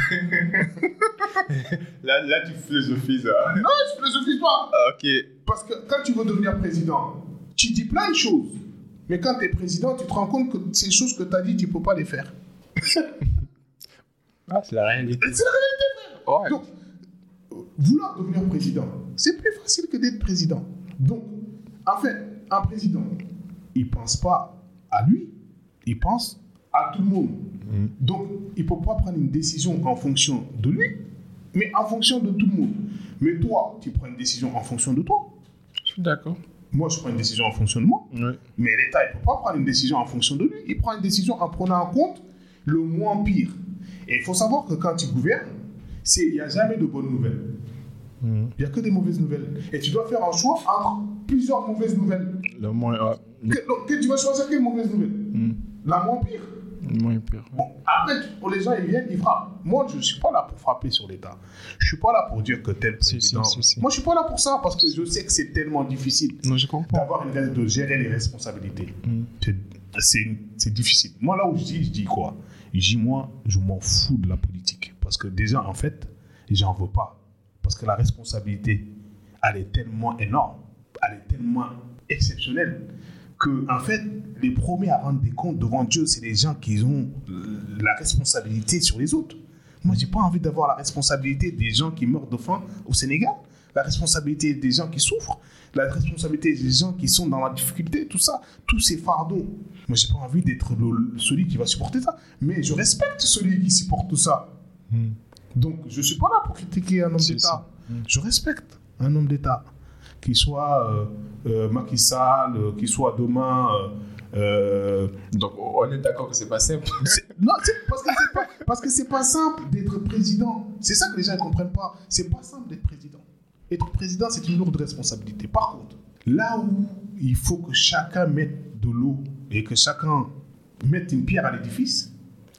Là, là tu philosophies. ça. non, je philosophise pas. Ah, ok. Parce que quand tu veux devenir président, tu dis plein de choses. Mais quand tu es président, tu te rends compte que ces choses que tu as dit, tu ne peux pas les faire. Ah, c'est la réalité. C'est la réalité, frère. Ouais. Donc, euh, vouloir devenir président, c'est plus facile que d'être président. Donc, en fait, un président, il pense pas à lui, il pense à tout le monde. Mm. Donc, il peut pas prendre une décision en fonction de lui, mais en fonction de tout le monde. Mais toi, tu prends une décision en fonction de toi. Je suis d'accord. Moi, je prends une décision en fonction de moi. Mais l'État, il ne peut pas prendre une décision en fonction de lui. Il prend une décision en prenant en compte le moins pire. Et il faut savoir que quand tu gouvernes, il n'y a jamais de bonnes nouvelles. Mm. Il n'y a que des mauvaises nouvelles. Et tu dois faire un choix entre plusieurs mauvaises nouvelles. Le moins. ouais. Que, donc, que tu vas choisir quelle mauvaise nouvelle Mm. La moins pire. Le moins pire. Bon, après, pour les gens, ils viennent, ils frappent. Moi, je ne suis pas là pour frapper sur l'État. Je ne suis pas là pour dire que tel Si, président... si, si, si. Moi, je ne suis pas là pour ça parce que je sais que c'est tellement difficile Non, je comprends. d'avoir une de gérer les responsabilités. Mm. C'est- C'est c'est difficile. Moi, là où je dis, je dis quoi? Je dis, moi, je m'en fous de la politique. Parce que déjà, en fait, j'en veux pas. Parce que la responsabilité, elle est tellement énorme, elle est tellement exceptionnelle, que, en fait, les premiers à rendre des comptes devant Dieu, c'est les gens qui ont la responsabilité sur les autres. Moi, j'ai pas envie d'avoir la responsabilité des gens qui meurent de faim au Sénégal, la responsabilité des gens qui souffrent, la responsabilité des gens qui sont dans la difficulté, tout ça, tous ces fardeaux. Moi, j'ai pas envie d'être celui qui va supporter ça, mais je respecte celui qui supporte tout ça. Mm. Donc, je suis pas là pour critiquer un homme d'État. si. Mm. Je respecte un homme d'État, qu'il soit euh, euh, Macky Sall, euh, qu'il soit demain. euh, Donc, on est d'accord que c'est pas simple. non, parce que c'est pas, parce que c'est pas simple d'être président. C'est ça que les gens ne comprennent pas. C'est pas simple d'être président. Être président, c'est une lourde responsabilité. Par contre, là où il faut que chacun mette de l'eau et que chacun mette une pierre à l'édifice,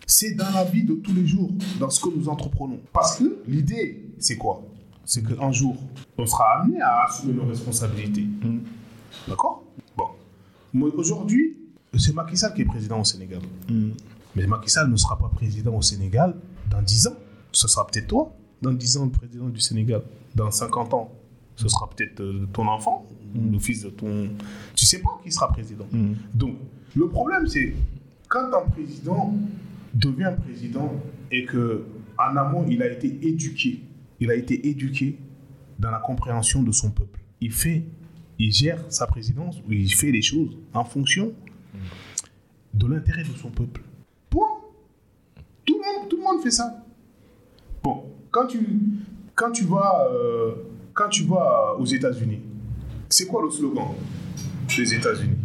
c'est dans la vie de tous les jours, dans ce que nous entreprenons. Parce que l'idée, c'est quoi? C'est qu'un jour, on sera amené à assumer nos responsabilités. D'accord? Bon. Moi, aujourd'hui, c'est Macky Sall qui est président au Sénégal. Mm. Mais Macky Sall ne sera pas président au Sénégal dans 10 ans. Ce sera peut-être toi, dans 10 ans, le président du Sénégal. Dans 50 ans, ce sera peut-être euh, ton enfant, le fils de ton... Tu sais pas qui sera président. Donc, le problème, c'est quand un président devient président et que en amont, il a été éduqué, il a été éduqué dans la compréhension de son peuple. Il fait, il gère sa présidence ou il fait les choses en fonction de l'intérêt de son peuple. Point. Tout le monde, tout le monde fait ça. Bon, quand tu, quand tu vas, euh, quand tu vas aux États-Unis, c'est quoi le slogan des États-Unis?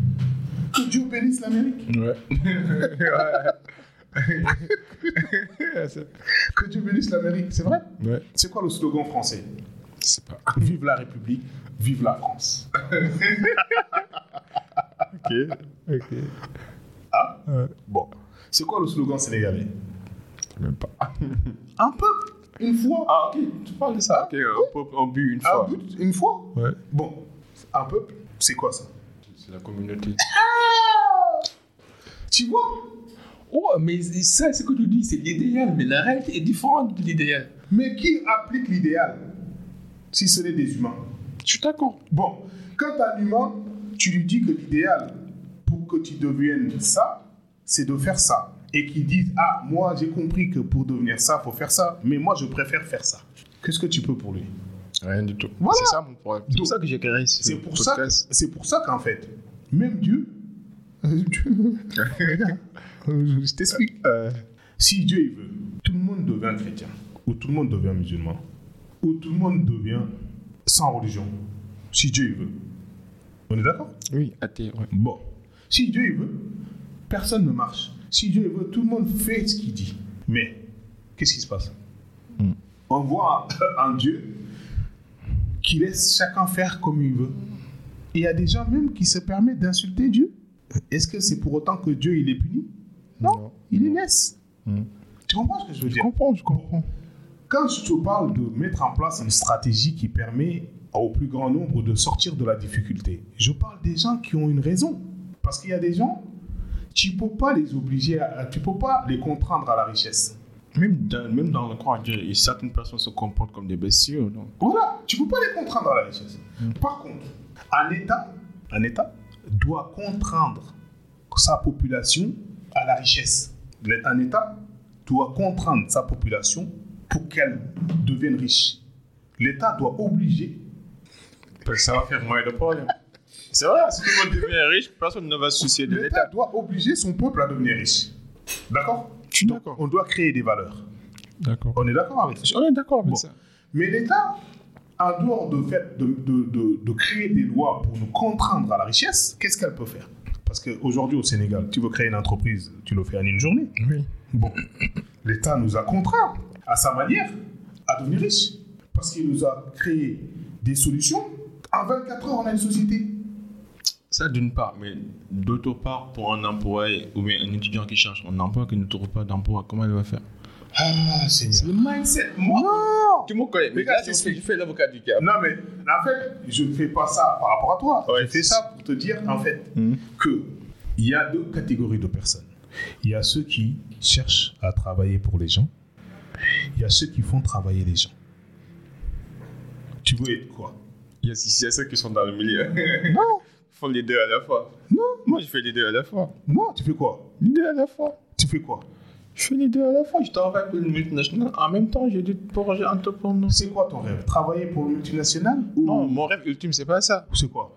Que Dieu bénisse l'Amérique. Ouais. Que Dieu bénisse l'Amérique, c'est vrai? Ouais. C'est quoi le slogan français? Je sais pas. Vive la République, vive la France. Ok. Ok. Ah? Ouais. Bon. C'est quoi le slogan sénégalais? Même pas. Un peuple, une fois. Ah, ok. Tu parles de ça. Ok, un peuple en but une Un fois. but, une fois. Ouais. Bon, un peuple, c'est quoi ça? C'est la communauté. Tu vois? Oh, mais ça, ce que tu dis, c'est l'idéal, mais la réalité est différente de l'idéal. Mais qui applique l'idéal si ce n'est des humains? Je suis d'accord. Bon, quand un humain, tu lui dis que l'idéal pour que tu deviennes ça, c'est de faire ça. Et qu'il dise, ah, moi j'ai compris que pour devenir ça, il faut faire ça, mais moi je préfère faire ça. Qu'est-ce que tu peux pour lui? Rien du tout. Voilà. C'est ça mon problème. C'est pour ça que j'ai créé ce C'est pour, ça, c'est pour ça qu'en fait, même Dieu. je t'explique. Euh, Si Dieu il veut, tout le monde devient chrétien, ou tout le monde devient musulman, ou tout le monde devient sans religion. Si Dieu il veut. On est d'accord? Oui, athée, ouais. Bon. Si Dieu il veut, personne ne marche. Si Dieu veut, tout le monde fait ce qu'il dit. Mais, qu'est-ce qui se passe? Mm. On voit un Dieu qui laisse chacun faire comme il veut. Et il y a des gens même qui se permettent d'insulter Dieu. Est-ce que c'est pour autant que Dieu il les punit Non, il les laisse. Mm. Tu comprends ce que je veux Je dire? comprends, je comprends. Quand je te parle de mettre en place une stratégie qui permet au plus grand nombre de sortir de la difficulté, je parle des gens qui ont une raison. Parce qu'il y a des gens, tu ne peux pas les obliger, à, tu peux pas les contraindre à la richesse. Même dans, même dans le coin, certaines personnes se comportent comme des bestiaux. Donc. Voilà, tu ne peux pas les contraindre à la richesse. Par contre, un État, un État? Doit contraindre sa population à la richesse. Un État doit contraindre sa population pour qu'elle devienne riche. L'État doit obliger. Ça va faire moins de problèmes. C'est vrai, si tout le monde devient riche, personne ne va se soucier de l'État. L'État doit obliger son peuple à devenir riche. D'accord? D'accord. On doit créer des valeurs. D'accord. On est d'accord avec ça? On est d'accord avec ça. Mais l'État, en dehors de, fait de, de, de, créer des lois pour nous contraindre à la richesse, qu'est-ce qu'elle peut faire? Parce qu'aujourd'hui au Sénégal, tu veux créer une entreprise, tu le fais en une journée. Oui. Bon, l'État nous a contraints à sa manière à devenir riche. Parce qu'il nous a créé des solutions. En 24 heures, on a une société. Ça, d'une part, mais d'autre part, pour un employé ou bien un étudiant qui cherche un emploi qui ne trouve pas d'emploi, comment il va faire? Ah, Seigneur. C'est le mindset. Moi, Non tu me connais. Mais là, fais- l'avocat du diable. Non, mais en fait, je ne fais pas ça par rapport à toi. Ouais, je fais ça pour te dire, en fait, Mhm. que il y a deux catégories de personnes. Il y a ceux qui cherchent à travailler pour les gens. Il y a ceux qui font travailler les gens. Tu veux être quoi? Il y, a, il y a ceux qui sont dans le milieu. Non, Ils font les deux à la fois. non, Moi, je fais les deux à la fois. non, tu fais quoi? Les deux à la fois. Tu fais quoi? Je fais les deux à la fois. Je travaille pour une multinationale. En même temps, j'ai des projets entrepreneurs. C'est quoi ton rêve? Travailler pour le multinational ou Non, mon rêve ultime, c'est pas ça. c'est quoi?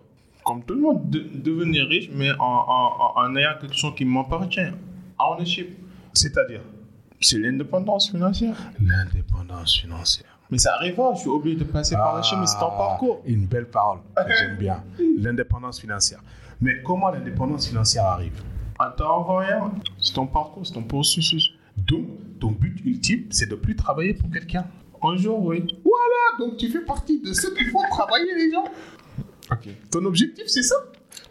Comme tout le monde, de- devenir riche, mais en, en, en, en ayant quelque chose qui m'appartient. Ownership. C'est-à-dire? C'est l'indépendance financière. L'indépendance financière. Mais ça arrivera, je suis obligé de passer par la chemin, c'est ton parcours. Une belle parole. J'aime bien. L'indépendance financière. Mais comment l'indépendance financière arrive? En t'en rien, c'est ton parcours, c'est ton processus. Donc, ton but ultime, c'est de plus travailler pour quelqu'un. Un jour, oui. Voilà, donc tu fais partie de ceux qui font travailler les gens. Ok. Ton objectif, c'est ça.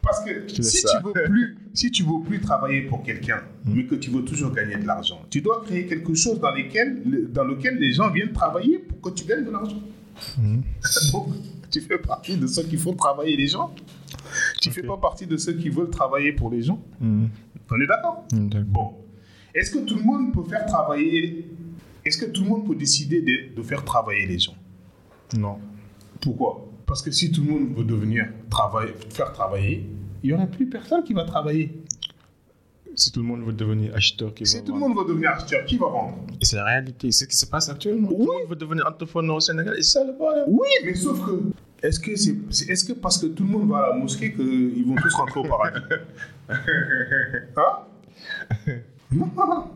Parce que si ça. tu veux plus, si tu veux plus travailler pour quelqu'un, mais que tu veux toujours gagner de l'argent, tu dois créer quelque chose dans lequel, dans lequel les gens viennent travailler pour que tu gagnes de l'argent. Donc, tu fais partie de ceux qui font travailler les gens. Tu Ok. fais pas partie de ceux qui veulent travailler pour les gens. Hmm. On est d'accord D'accord. Bon. Est-ce que tout le monde peut faire travailler Est-ce que tout le monde peut décider de, de faire travailler les gens? Non. Pourquoi? Parce que si tout le monde veut devenir travailler, faire travailler, il n'y aura plus personne qui va travailler. Si tout le monde veut devenir acheteur, qui Si va tout le vendre. monde veut devenir acheteur, qui va vendre? Et c'est la réalité, c'est ce qui se passe actuellement. Tout Oui. le monde veut devenir entrepreneur au Sénégal, et ça le problème. Oui, mais sauf que. Est-ce que c'est c'est- est-ce que parce que tout le monde va à la mosquée qu'ils vont tous rentrer au paradis? Hein? Non,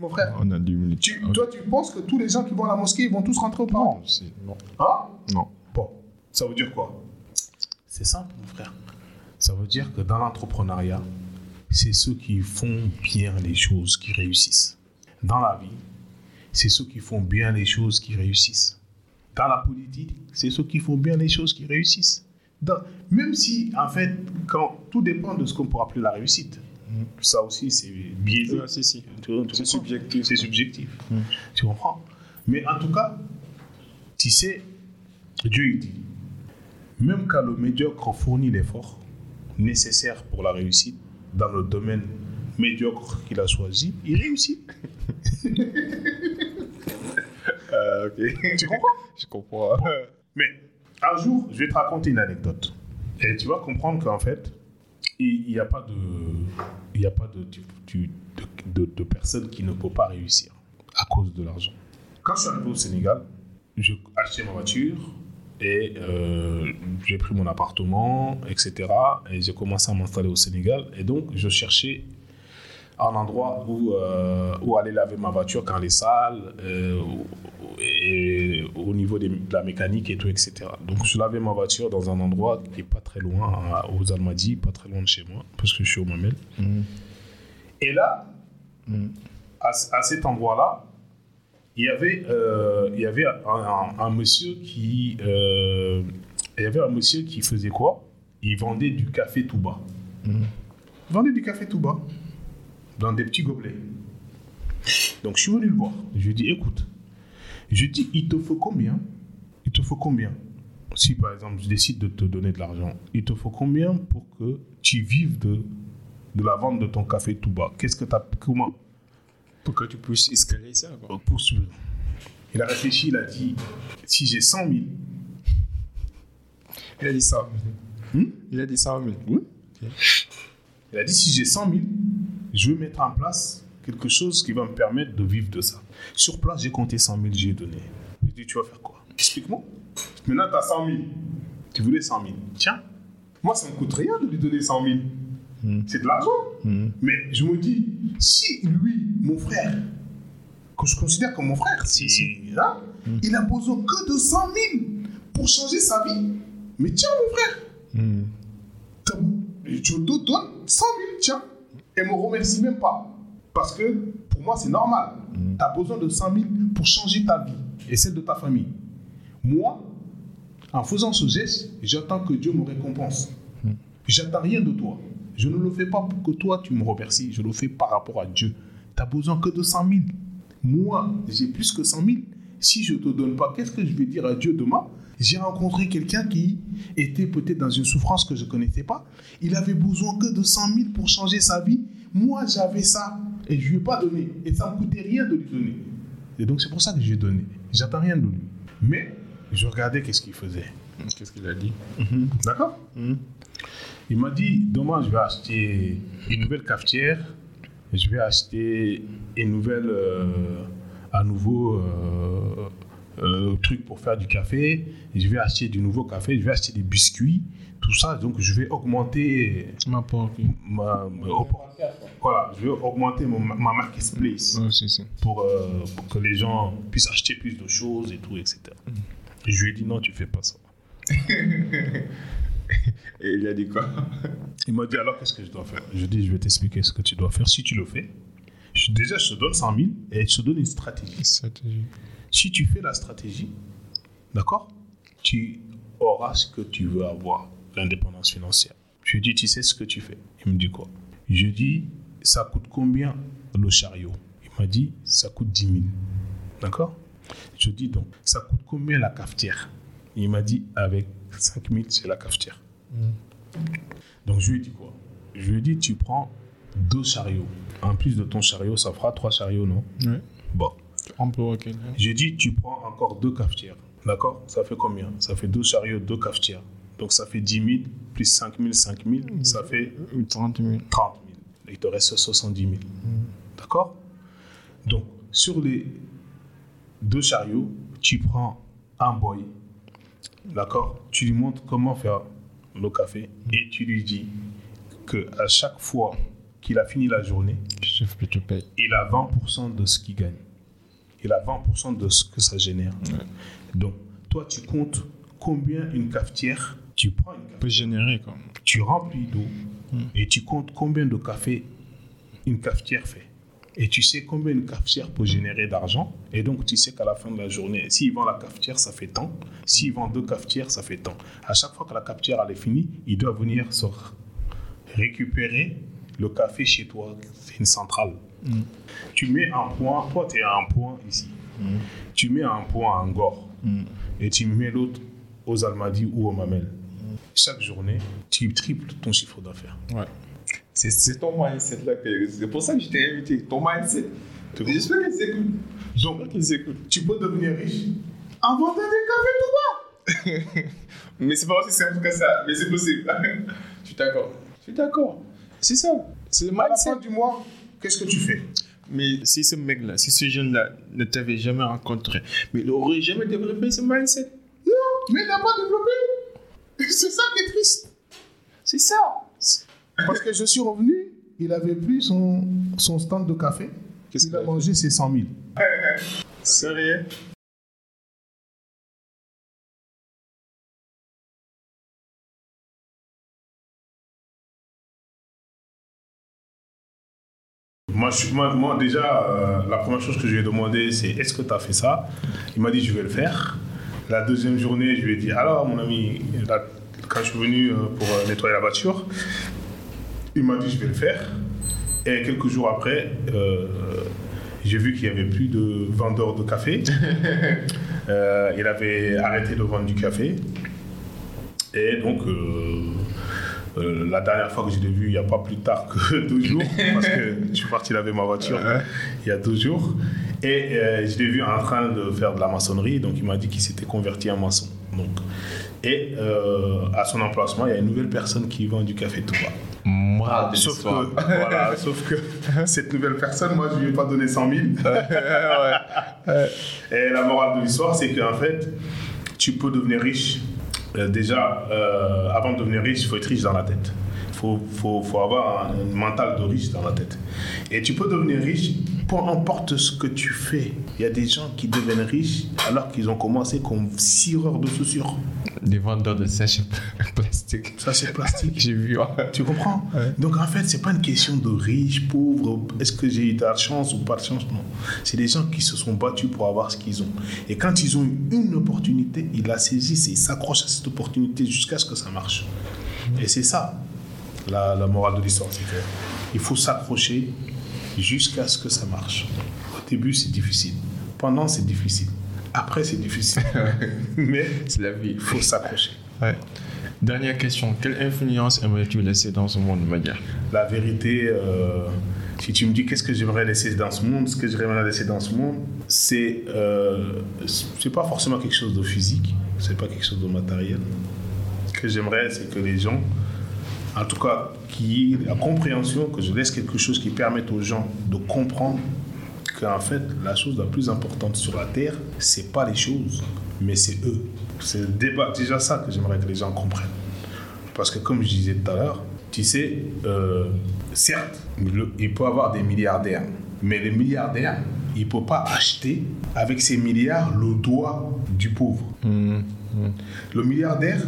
mon frère. On a 10 minutes. Tu-. Toi, tu penses que tous les gens qui vont à la mosquée ils vont tous rentrer au paradis? Non, c'est... Non. Hein? Non. Bon, ça veut dire quoi? C'est simple, mon frère. Ça veut dire que dans l'entrepreneuriat, c'est ceux qui font bien les choses qui réussissent. Dans la vie, c'est ceux qui font bien les choses qui réussissent. Dans la politique, c'est ceux qui font bien les choses qui réussissent. Dans- même si, en fait, quand, tout dépend de ce qu'on pourrait appeler la réussite. Ça aussi, c'est biaisé. Si, si. C'est subjectif. C'est subjectif. Mm. Tu comprends? Mais en tout cas, tu sais, Dieu il dit, même quand le médiocre fournit l'effort nécessaire pour la réussite dans le domaine médiocre qu'il a choisi, il réussit. Ok. Tu comprends? Je comprends. Mais un jour, je vais te raconter une anecdote. Et tu vas comprendre qu'en fait, il n'y a pas de, il y a pas de, de, de, de personne qui ne peut pas réussir à cause de l'argent. Quand je suis arrivé au Sénégal, j'ai acheté ma voiture et euh, j'ai pris mon appartement, etc. Et j'ai commencé à m'installer au Sénégal. Et donc, je cherchais un endroit où, euh, où aller laver ma voiture quand elle est sale, euh, et au niveau des- de la mécanique et tout, etc. Donc je lavais ma voiture dans un endroit qui n'est pas très loin, à- aux Almadies, pas très loin de chez moi, parce que je suis au Mamel. Et là, Mm. à, à cet endroit-là, il y avait, euh, il y avait un, un- un monsieur qui... euh, il y avait un monsieur qui faisait quoi? Il vendait du café tout bas. Mm. Il vendait du café tout bas dans des petits gobelets. Donc je suis venu le voir. Je lui ai dit, écoute, je dit, il te faut combien? Il te faut combien? Si par exemple je décide de te donner de l'argent, il te faut combien pour que tu vives de, de la vente de ton café tout bas? Qu'est-ce que tu as Comment? Pour que tu puisses escaler ça. Quoi. Pour suivre. Il a réfléchi, il a dit si j'ai 100 000, Il a dit 100 000. Il a dit 100 000. oui. Il a dit si j'ai 100 000, je vais mettre en place quelque chose qui va me permettre de vivre de ça. Sur place, j'ai compté 100 000, j'ai donné. J'ai dit tu vas faire quoi? Explique-moi. Maintenant, tu as 100 000. Tu voulais 100 000. Tiens, moi, ça me coûte rien de lui donner 100 000. C'est de l'argent. Mais je me dis, si lui, mon frère, que je considère comme mon frère, Si, si. là, il a besoin que de 100 000 pour changer sa vie. Mais tiens, mon frère, je te donne 100 000, tiens, et me remercie même pas. Parce que pour moi, c'est normal. Tu as besoin de 100 000 pour changer ta vie et celle de ta famille. Moi, en faisant ce geste, j'attends que Dieu me récompense. J'attends rien de toi. Je ne le fais pas pour que toi, tu me remercies. Je le fais par rapport à Dieu. Tu n'as besoin que de 100 000. Moi, j'ai plus que 100 000. Si je ne te donne pas, qu'est-ce que je vais dire à Dieu demain? J'ai rencontré quelqu'un qui était peut-être dans une souffrance que je ne connaissais pas. Il avait besoin que de 100 000 pour changer sa vie. Moi, j'avais ça et je ne lui ai pas donné. Et ça ne me coûtait rien de lui donner. Et donc, c'est pour ça que je lui ai donné. J'attends rien de lui. Mais je regardais qu'est-ce qu'il faisait. Qu'est-ce qu'il a dit D'accord Il m'a dit demain, je vais acheter une nouvelle cafetière. Je vais acheter une nouvelle, euh, un nouveau euh, euh, truc pour faire du café. Je vais acheter du nouveau café. Je vais acheter des biscuits. Tout ça. Donc, je vais augmenter Ma part. ma, ma- voilà, je vais augmenter mon- ma marketplace Non, si, si. pour, euh, pour que les gens puissent acheter plus de choses et tout, etc. Et je lui ai dit non, tu fais pas ça. Et il a dit quoi? Il m'a dit alors qu'est-ce que je dois faire? Je lui ai dit je vais t'expliquer ce que tu dois faire. Si tu le fais, je- déjà je te donne 100 000 et je te donne une stratégie. Stratégie. Si tu fais la stratégie, d'accord? Tu auras ce que tu veux avoir, l'indépendance financière. Je lui ai dit tu sais ce que tu fais Il me dit quoi? Je lui ai dit ça coûte combien le chariot? Il m'a dit ça coûte 10 000. D'accord? Je dit donc ça coûte combien la cafetière? Il m'a dit avec 5 000 c'est la cafetière. Donc je lui ai dit quoi? Je lui ai dit tu prends deux chariots. En plus de ton chariot, ça fera trois chariots, non? Ouais. Bon. On peut ok. J'ai dit, tu prends encore deux cafetières. D'accord? Ça fait combien? Ça fait deux chariots, deux cafetières. Donc ça fait 10 000, plus 5 000, 5 000, ça fait 30 000. 30 000. Il te reste 70 000. D'accord? Donc, sur les deux chariots, tu prends un boy. D'accord? Tu lui montres comment faire le café et tu lui dis que à chaque fois qu'il a fini la journée, il a 20% de ce qu'il gagne. Il a 20% de ce que ça génère. Donc, toi, tu comptes combien une cafetière, tu prends une cafetière, peut générer quoi. tu remplis d'eau et tu comptes combien de café une cafetière fait? Et tu sais combien une cafetière peut générer d'argent? Et donc, tu sais qu'à la fin de la journée, s'il vend la cafetière, ça fait tant. S'il vend deux cafetières, ça fait tant. À chaque fois que la cafetière elle est finie, il doit venir se récupérer le café chez toi. C'est une centrale. Tu mets un point, toi, tu es à un point ici. Tu mets un point à Angor. Et tu mets l'autre aux Almadies ou aux Mamelles. Chaque journée, tu triples ton chiffre d'affaires. Ouais. C'est, c'est ton mindset là. que- C'est pour ça que je t'ai invité. Ton mindset. J'espère qu'ils écoutent. Donc, Qu'ils écoutent. tu peux devenir riche en vendant des cafés tout bas. Mais c'est pas aussi simple que ça. Mais c'est possible. je suis d'accord. Je suis d'accord. C'est ça. C'est le À la mindset. fin du mois, qu'est-ce que tu fais? Mais si ce mec-là, si ce jeune-là ne t'avait jamais rencontré, mais il n'aurait jamais développé ce mindset. Non, mais il n'a pas développé. C'est ça qui est triste. C'est ça. Parce que je suis revenu, il avait plus son, son stand de café. Qu'est-ce il qu'il a a mangé ses 100 000. Sérieux? Moi, je- moi, moi, déjà, euh, la première chose que je lui ai demandé, c'est est-ce que tu as fait ça? Il m'a dit je vais le faire. La deuxième journée, je lui ai dit alors, mon ami, là, quand je suis venu euh, pour euh, nettoyer la voiture, il m'a dit je vais le faire. Et quelques jours après, euh, j'ai vu qu'il n'y avait plus de vendeurs de café. Euh, il avait arrêté de vendre du café. Et donc, Euh, la dernière fois que je l'ai vu, il n'y a pas plus tard que deux jours, parce que je suis parti laver ma voiture il y a deux jours. Et euh, je l'ai vu en train de faire de la maçonnerie, donc il m'a dit qu'il s'était converti en maçon. Donc, et euh, à son emplacement, il y a une nouvelle personne qui vend du café tout bas. Moral de Sauf l'histoire. que, voilà, sauf que cette nouvelle personne, moi, je ne lui ai pas donné 100 000. Et la morale de l'histoire, c'est qu'en fait, tu peux devenir riche. Euh, déjà, euh, avant de devenir riche, il faut être riche dans la tête. Il faut, faut, faut avoir un mental de riche dans la tête. Et tu peux devenir riche, peu importe ce que tu fais. Il y a des gens qui deviennent riches alors qu'ils ont commencé comme cireurs de chaussures. Des vendeurs de sèche plastique. Ça, c'est plastique. J'ai vu. ouais. Tu comprends? Ouais. Donc en fait, c'est pas une question de riche, pauvre, est-ce que j'ai eu de la chance ou pas de chance, non. C'est des gens qui se sont battus pour avoir ce qu'ils ont. Et quand ils ont eu une opportunité, ils la saisissent et ils s'accrochent à cette opportunité jusqu'à ce que ça marche. Et c'est ça, la, la morale de l'histoire, c'est que il faut s'accrocher jusqu'à ce que ça marche. Au début, c'est difficile. Pendant, c'est difficile. Après, c'est difficile. Mais C'est la vie. il faut s'accrocher. Ouais. Dernière question. Quelle influence aimerais-tu laisser dans ce monde média? La vérité, euh, si tu me dis qu'est-ce que j'aimerais laisser dans ce monde, ce que j'aimerais laisser dans ce monde, c'est euh, c'est pas forcément quelque chose de physique, c'est pas quelque chose de matériel. Ce que j'aimerais, c'est que les gens, en tout cas, qui la compréhension, que je laisse quelque chose qui permette aux gens de comprendre qu'en fait, la chose la plus importante sur la terre, c'est pas les choses, mais c'est eux. C'est le débat, déjà ça que j'aimerais que les gens comprennent. Parce que comme je disais tout à l'heure, tu sais, euh, certes, le- il peut avoir des milliardaires, mais les milliardaires, il ne peut pas acheter avec ses milliards le doigt du pauvre. Le milliardaire,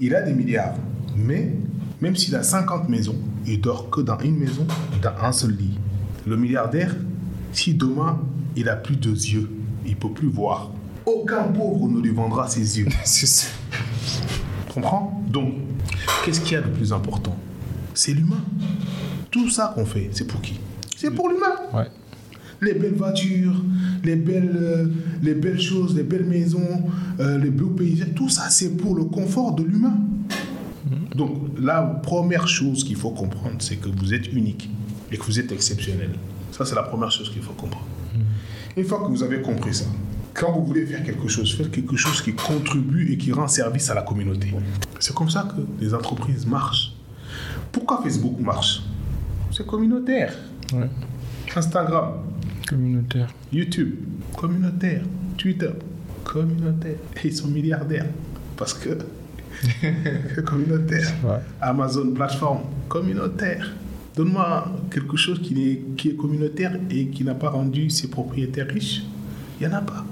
il a des milliards, mais même s'il a 50 maisons, il dort que dans une maison, dans un seul lit. Le milliardaire, si demain il a plus de yeux, il peut plus voir. Aucun pauvre ne lui vendra ses yeux. C'est ça. Tu comprends? Donc, qu'est-ce qu'il y a de plus important? C'est l'humain. Tout ça qu'on fait, c'est pour qui? C'est pour l'humain. Ouais. Les belles voitures, les belles, euh, les belles choses, les belles maisons, euh, les beaux paysages, tout ça, c'est pour le confort de l'humain. Donc, la première chose qu'il faut comprendre, c'est que vous êtes unique et que vous êtes exceptionnel. Ça, c'est la première chose qu'il faut comprendre. Une fois que vous avez compris ça, quand vous voulez faire quelque chose, faites quelque chose qui contribue et qui rend service à la communauté. C'est comme ça que les entreprises marchent. Pourquoi Facebook marche? C'est communautaire. Ouais. Instagram, Communautaire. YouTube, communautaire. Twitter, communautaire. Et ils sont milliardaires. Parce que communautaire. Amazon plateforme, communautaire. Donne-moi quelque chose qui est, qui est communautaire et qui n'a pas rendu ses propriétaires riches. Il n'y en a pas.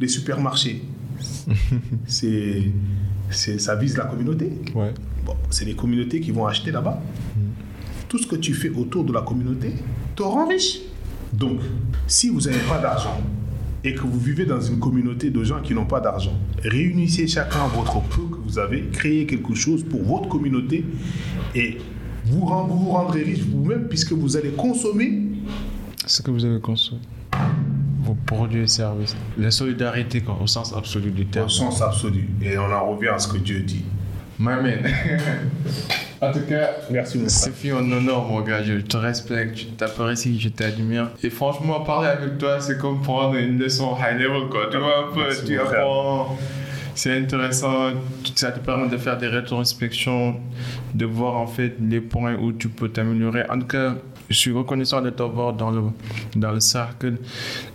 Les supermarchés, c'est, c'est, ça vise la communauté. Ouais. Bon, c'est les communautés qui vont acheter là-bas. Tout ce que tu fais autour de la communauté te rend riche. Donc, si vous n'avez pas d'argent et que vous vivez dans une communauté de gens qui n'ont pas d'argent, réunissez chacun votre peu que vous avez, créez quelque chose pour votre communauté et vous rend- vous, vous rendrez riche vous-même puisque vous allez consommer. Ce que vous avez conçu. Vos produits et services. La solidarité quoi, au sens absolu du terme. Au sens absolu. Et on en revient à ce que Dieu dit. My man. en tout cas, Merci, c'est fait un honneur, mon gars. Je te respecte, je t'apprécie, je t'admire. Et franchement, parler avec toi, c'est comme prendre une leçon high level, quoi. Tu vois un peu, Merci, tu apprends. C'est intéressant, ça te permet de faire des rétrospections, de voir en fait les points où tu peux t'améliorer. En tout cas, je suis reconnaissant de t'avoir dans le, dans le cercle.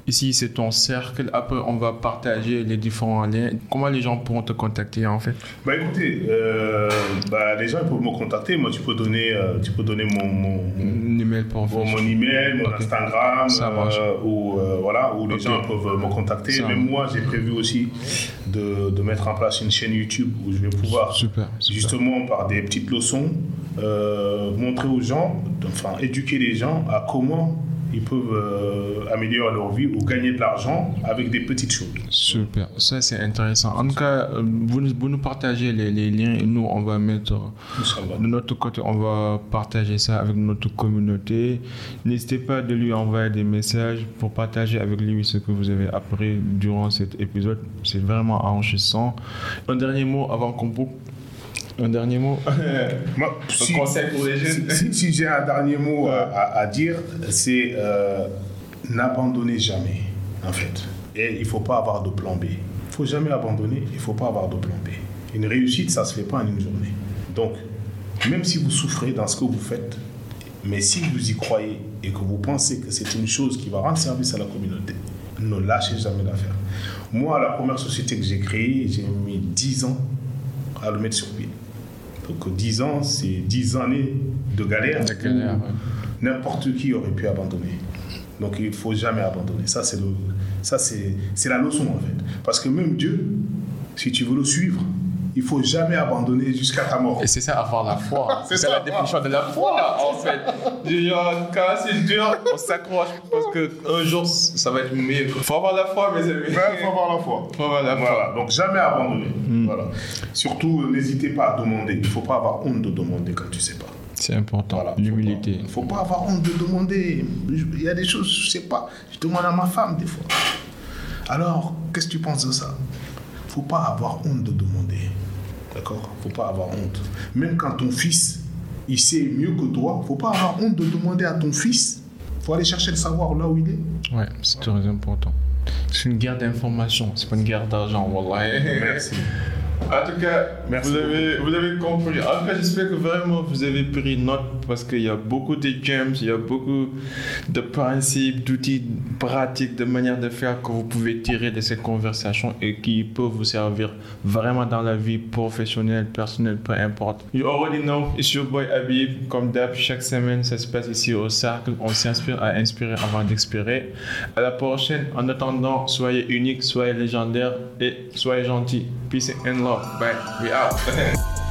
Ici, c'est ton cercle. Après, on va partager les différents liens. Comment les gens pourront te contacter en fait? Bah écoutez, euh, bah, les gens peuvent me contacter. Moi, tu peux donner, euh, tu peux donner mon, mon, email pour mon email, mon. Instagram, Ça marche. euh, ou euh, voilà, où les gens peuvent me contacter. Ça Même moi, j'ai prévu aussi de, de mettre en place une chaîne YouTube où je vais pouvoir Super, super. justement par des petites leçons euh, montrer aux gens, enfin éduquer les gens à comment ils peuvent euh, améliorer leur vie ou gagner de l'argent avec des petites choses. Super, ça c'est intéressant. En tout cas, euh, vous, nous- vous nous partagez les, les liens et nous, on va mettre de notre côté, on va partager ça avec notre communauté. N'hésitez pas de lui envoyer des messages pour partager avec lui ce que vous avez appris durant cet épisode. C'est vraiment enrichissant. Un dernier mot avant qu'on boucle. Un dernier mot Moi, si, conseil pour les jeunes si- si j'ai un dernier mot à, à- à dire, c'est euh, n'abandonnez jamais, en fait. Et il ne faut pas avoir de plan B. Il ne faut jamais abandonner, il ne faut pas avoir de plan B. Une réussite, ça ne se fait pas en une journée. Donc, même si vous souffrez dans ce que vous faites, mais si vous y croyez et que vous pensez que c'est une chose qui va rendre service à la communauté, ne lâchez jamais l'affaire. Moi, la première société que j'ai créée, j'ai mis 10 ans à le mettre sur pied. Donc 10 ans, c'est 10 années de galère. Ouais. N'importe qui aurait pu abandonner. Donc il ne faut jamais abandonner. Ça, c'est le- ça, c'est c'est la leçon en fait. Parce que même Dieu, si tu veux le suivre, il faut jamais abandonner jusqu'à ta mort. Et c'est ça, avoir la foi. C'est ça. la définition de la foi, en fait. Quand c'est dur, on s'accroche parce qu'un jour, ça va être mieux. Faut avoir la foi, mes amis. Il faut avoir la foi. Faut avoir la foi. Voilà, donc jamais abandonner. Voilà. Surtout, euh, n'hésitez pas à demander. Il ne faut pas avoir honte de demander quand tu ne sais pas. C'est important, l'humilité. Il ne faut pas avoir honte de demander. Il y a des choses, je ne sais pas. Je demande à ma femme des fois. Alors, qu'est-ce que tu penses de ça? Il ne faut pas avoir honte de demander. D'accord Il ne faut pas avoir honte. Même quand ton fils, il sait mieux que toi, il ne faut pas avoir honte de demander à ton fils. Il faut aller chercher le savoir là où il est. Ouais, c'est très important. C'est une guerre d'information, c'est pas une guerre d'argent, wallah. Merci. En tout cas, Merci vous, avez, vous avez compris. En tout cas, j'espère que vraiment vous avez pris note parce qu'il y a beaucoup de gems, il y a beaucoup de principes, d'outils pratiques, de manières de faire que vous pouvez tirer de cette conversation et qui peuvent vous servir vraiment dans la vie professionnelle, personnelle, peu importe. You already know, it's your boy Habib. Comme d'hab, chaque semaine, ça se passe ici au Cercle. On s'inspire à inspirer avant d'expirer. À la prochaine. En attendant, soyez unique, soyez légendaire et soyez gentil. Peace and love. Bye. We out.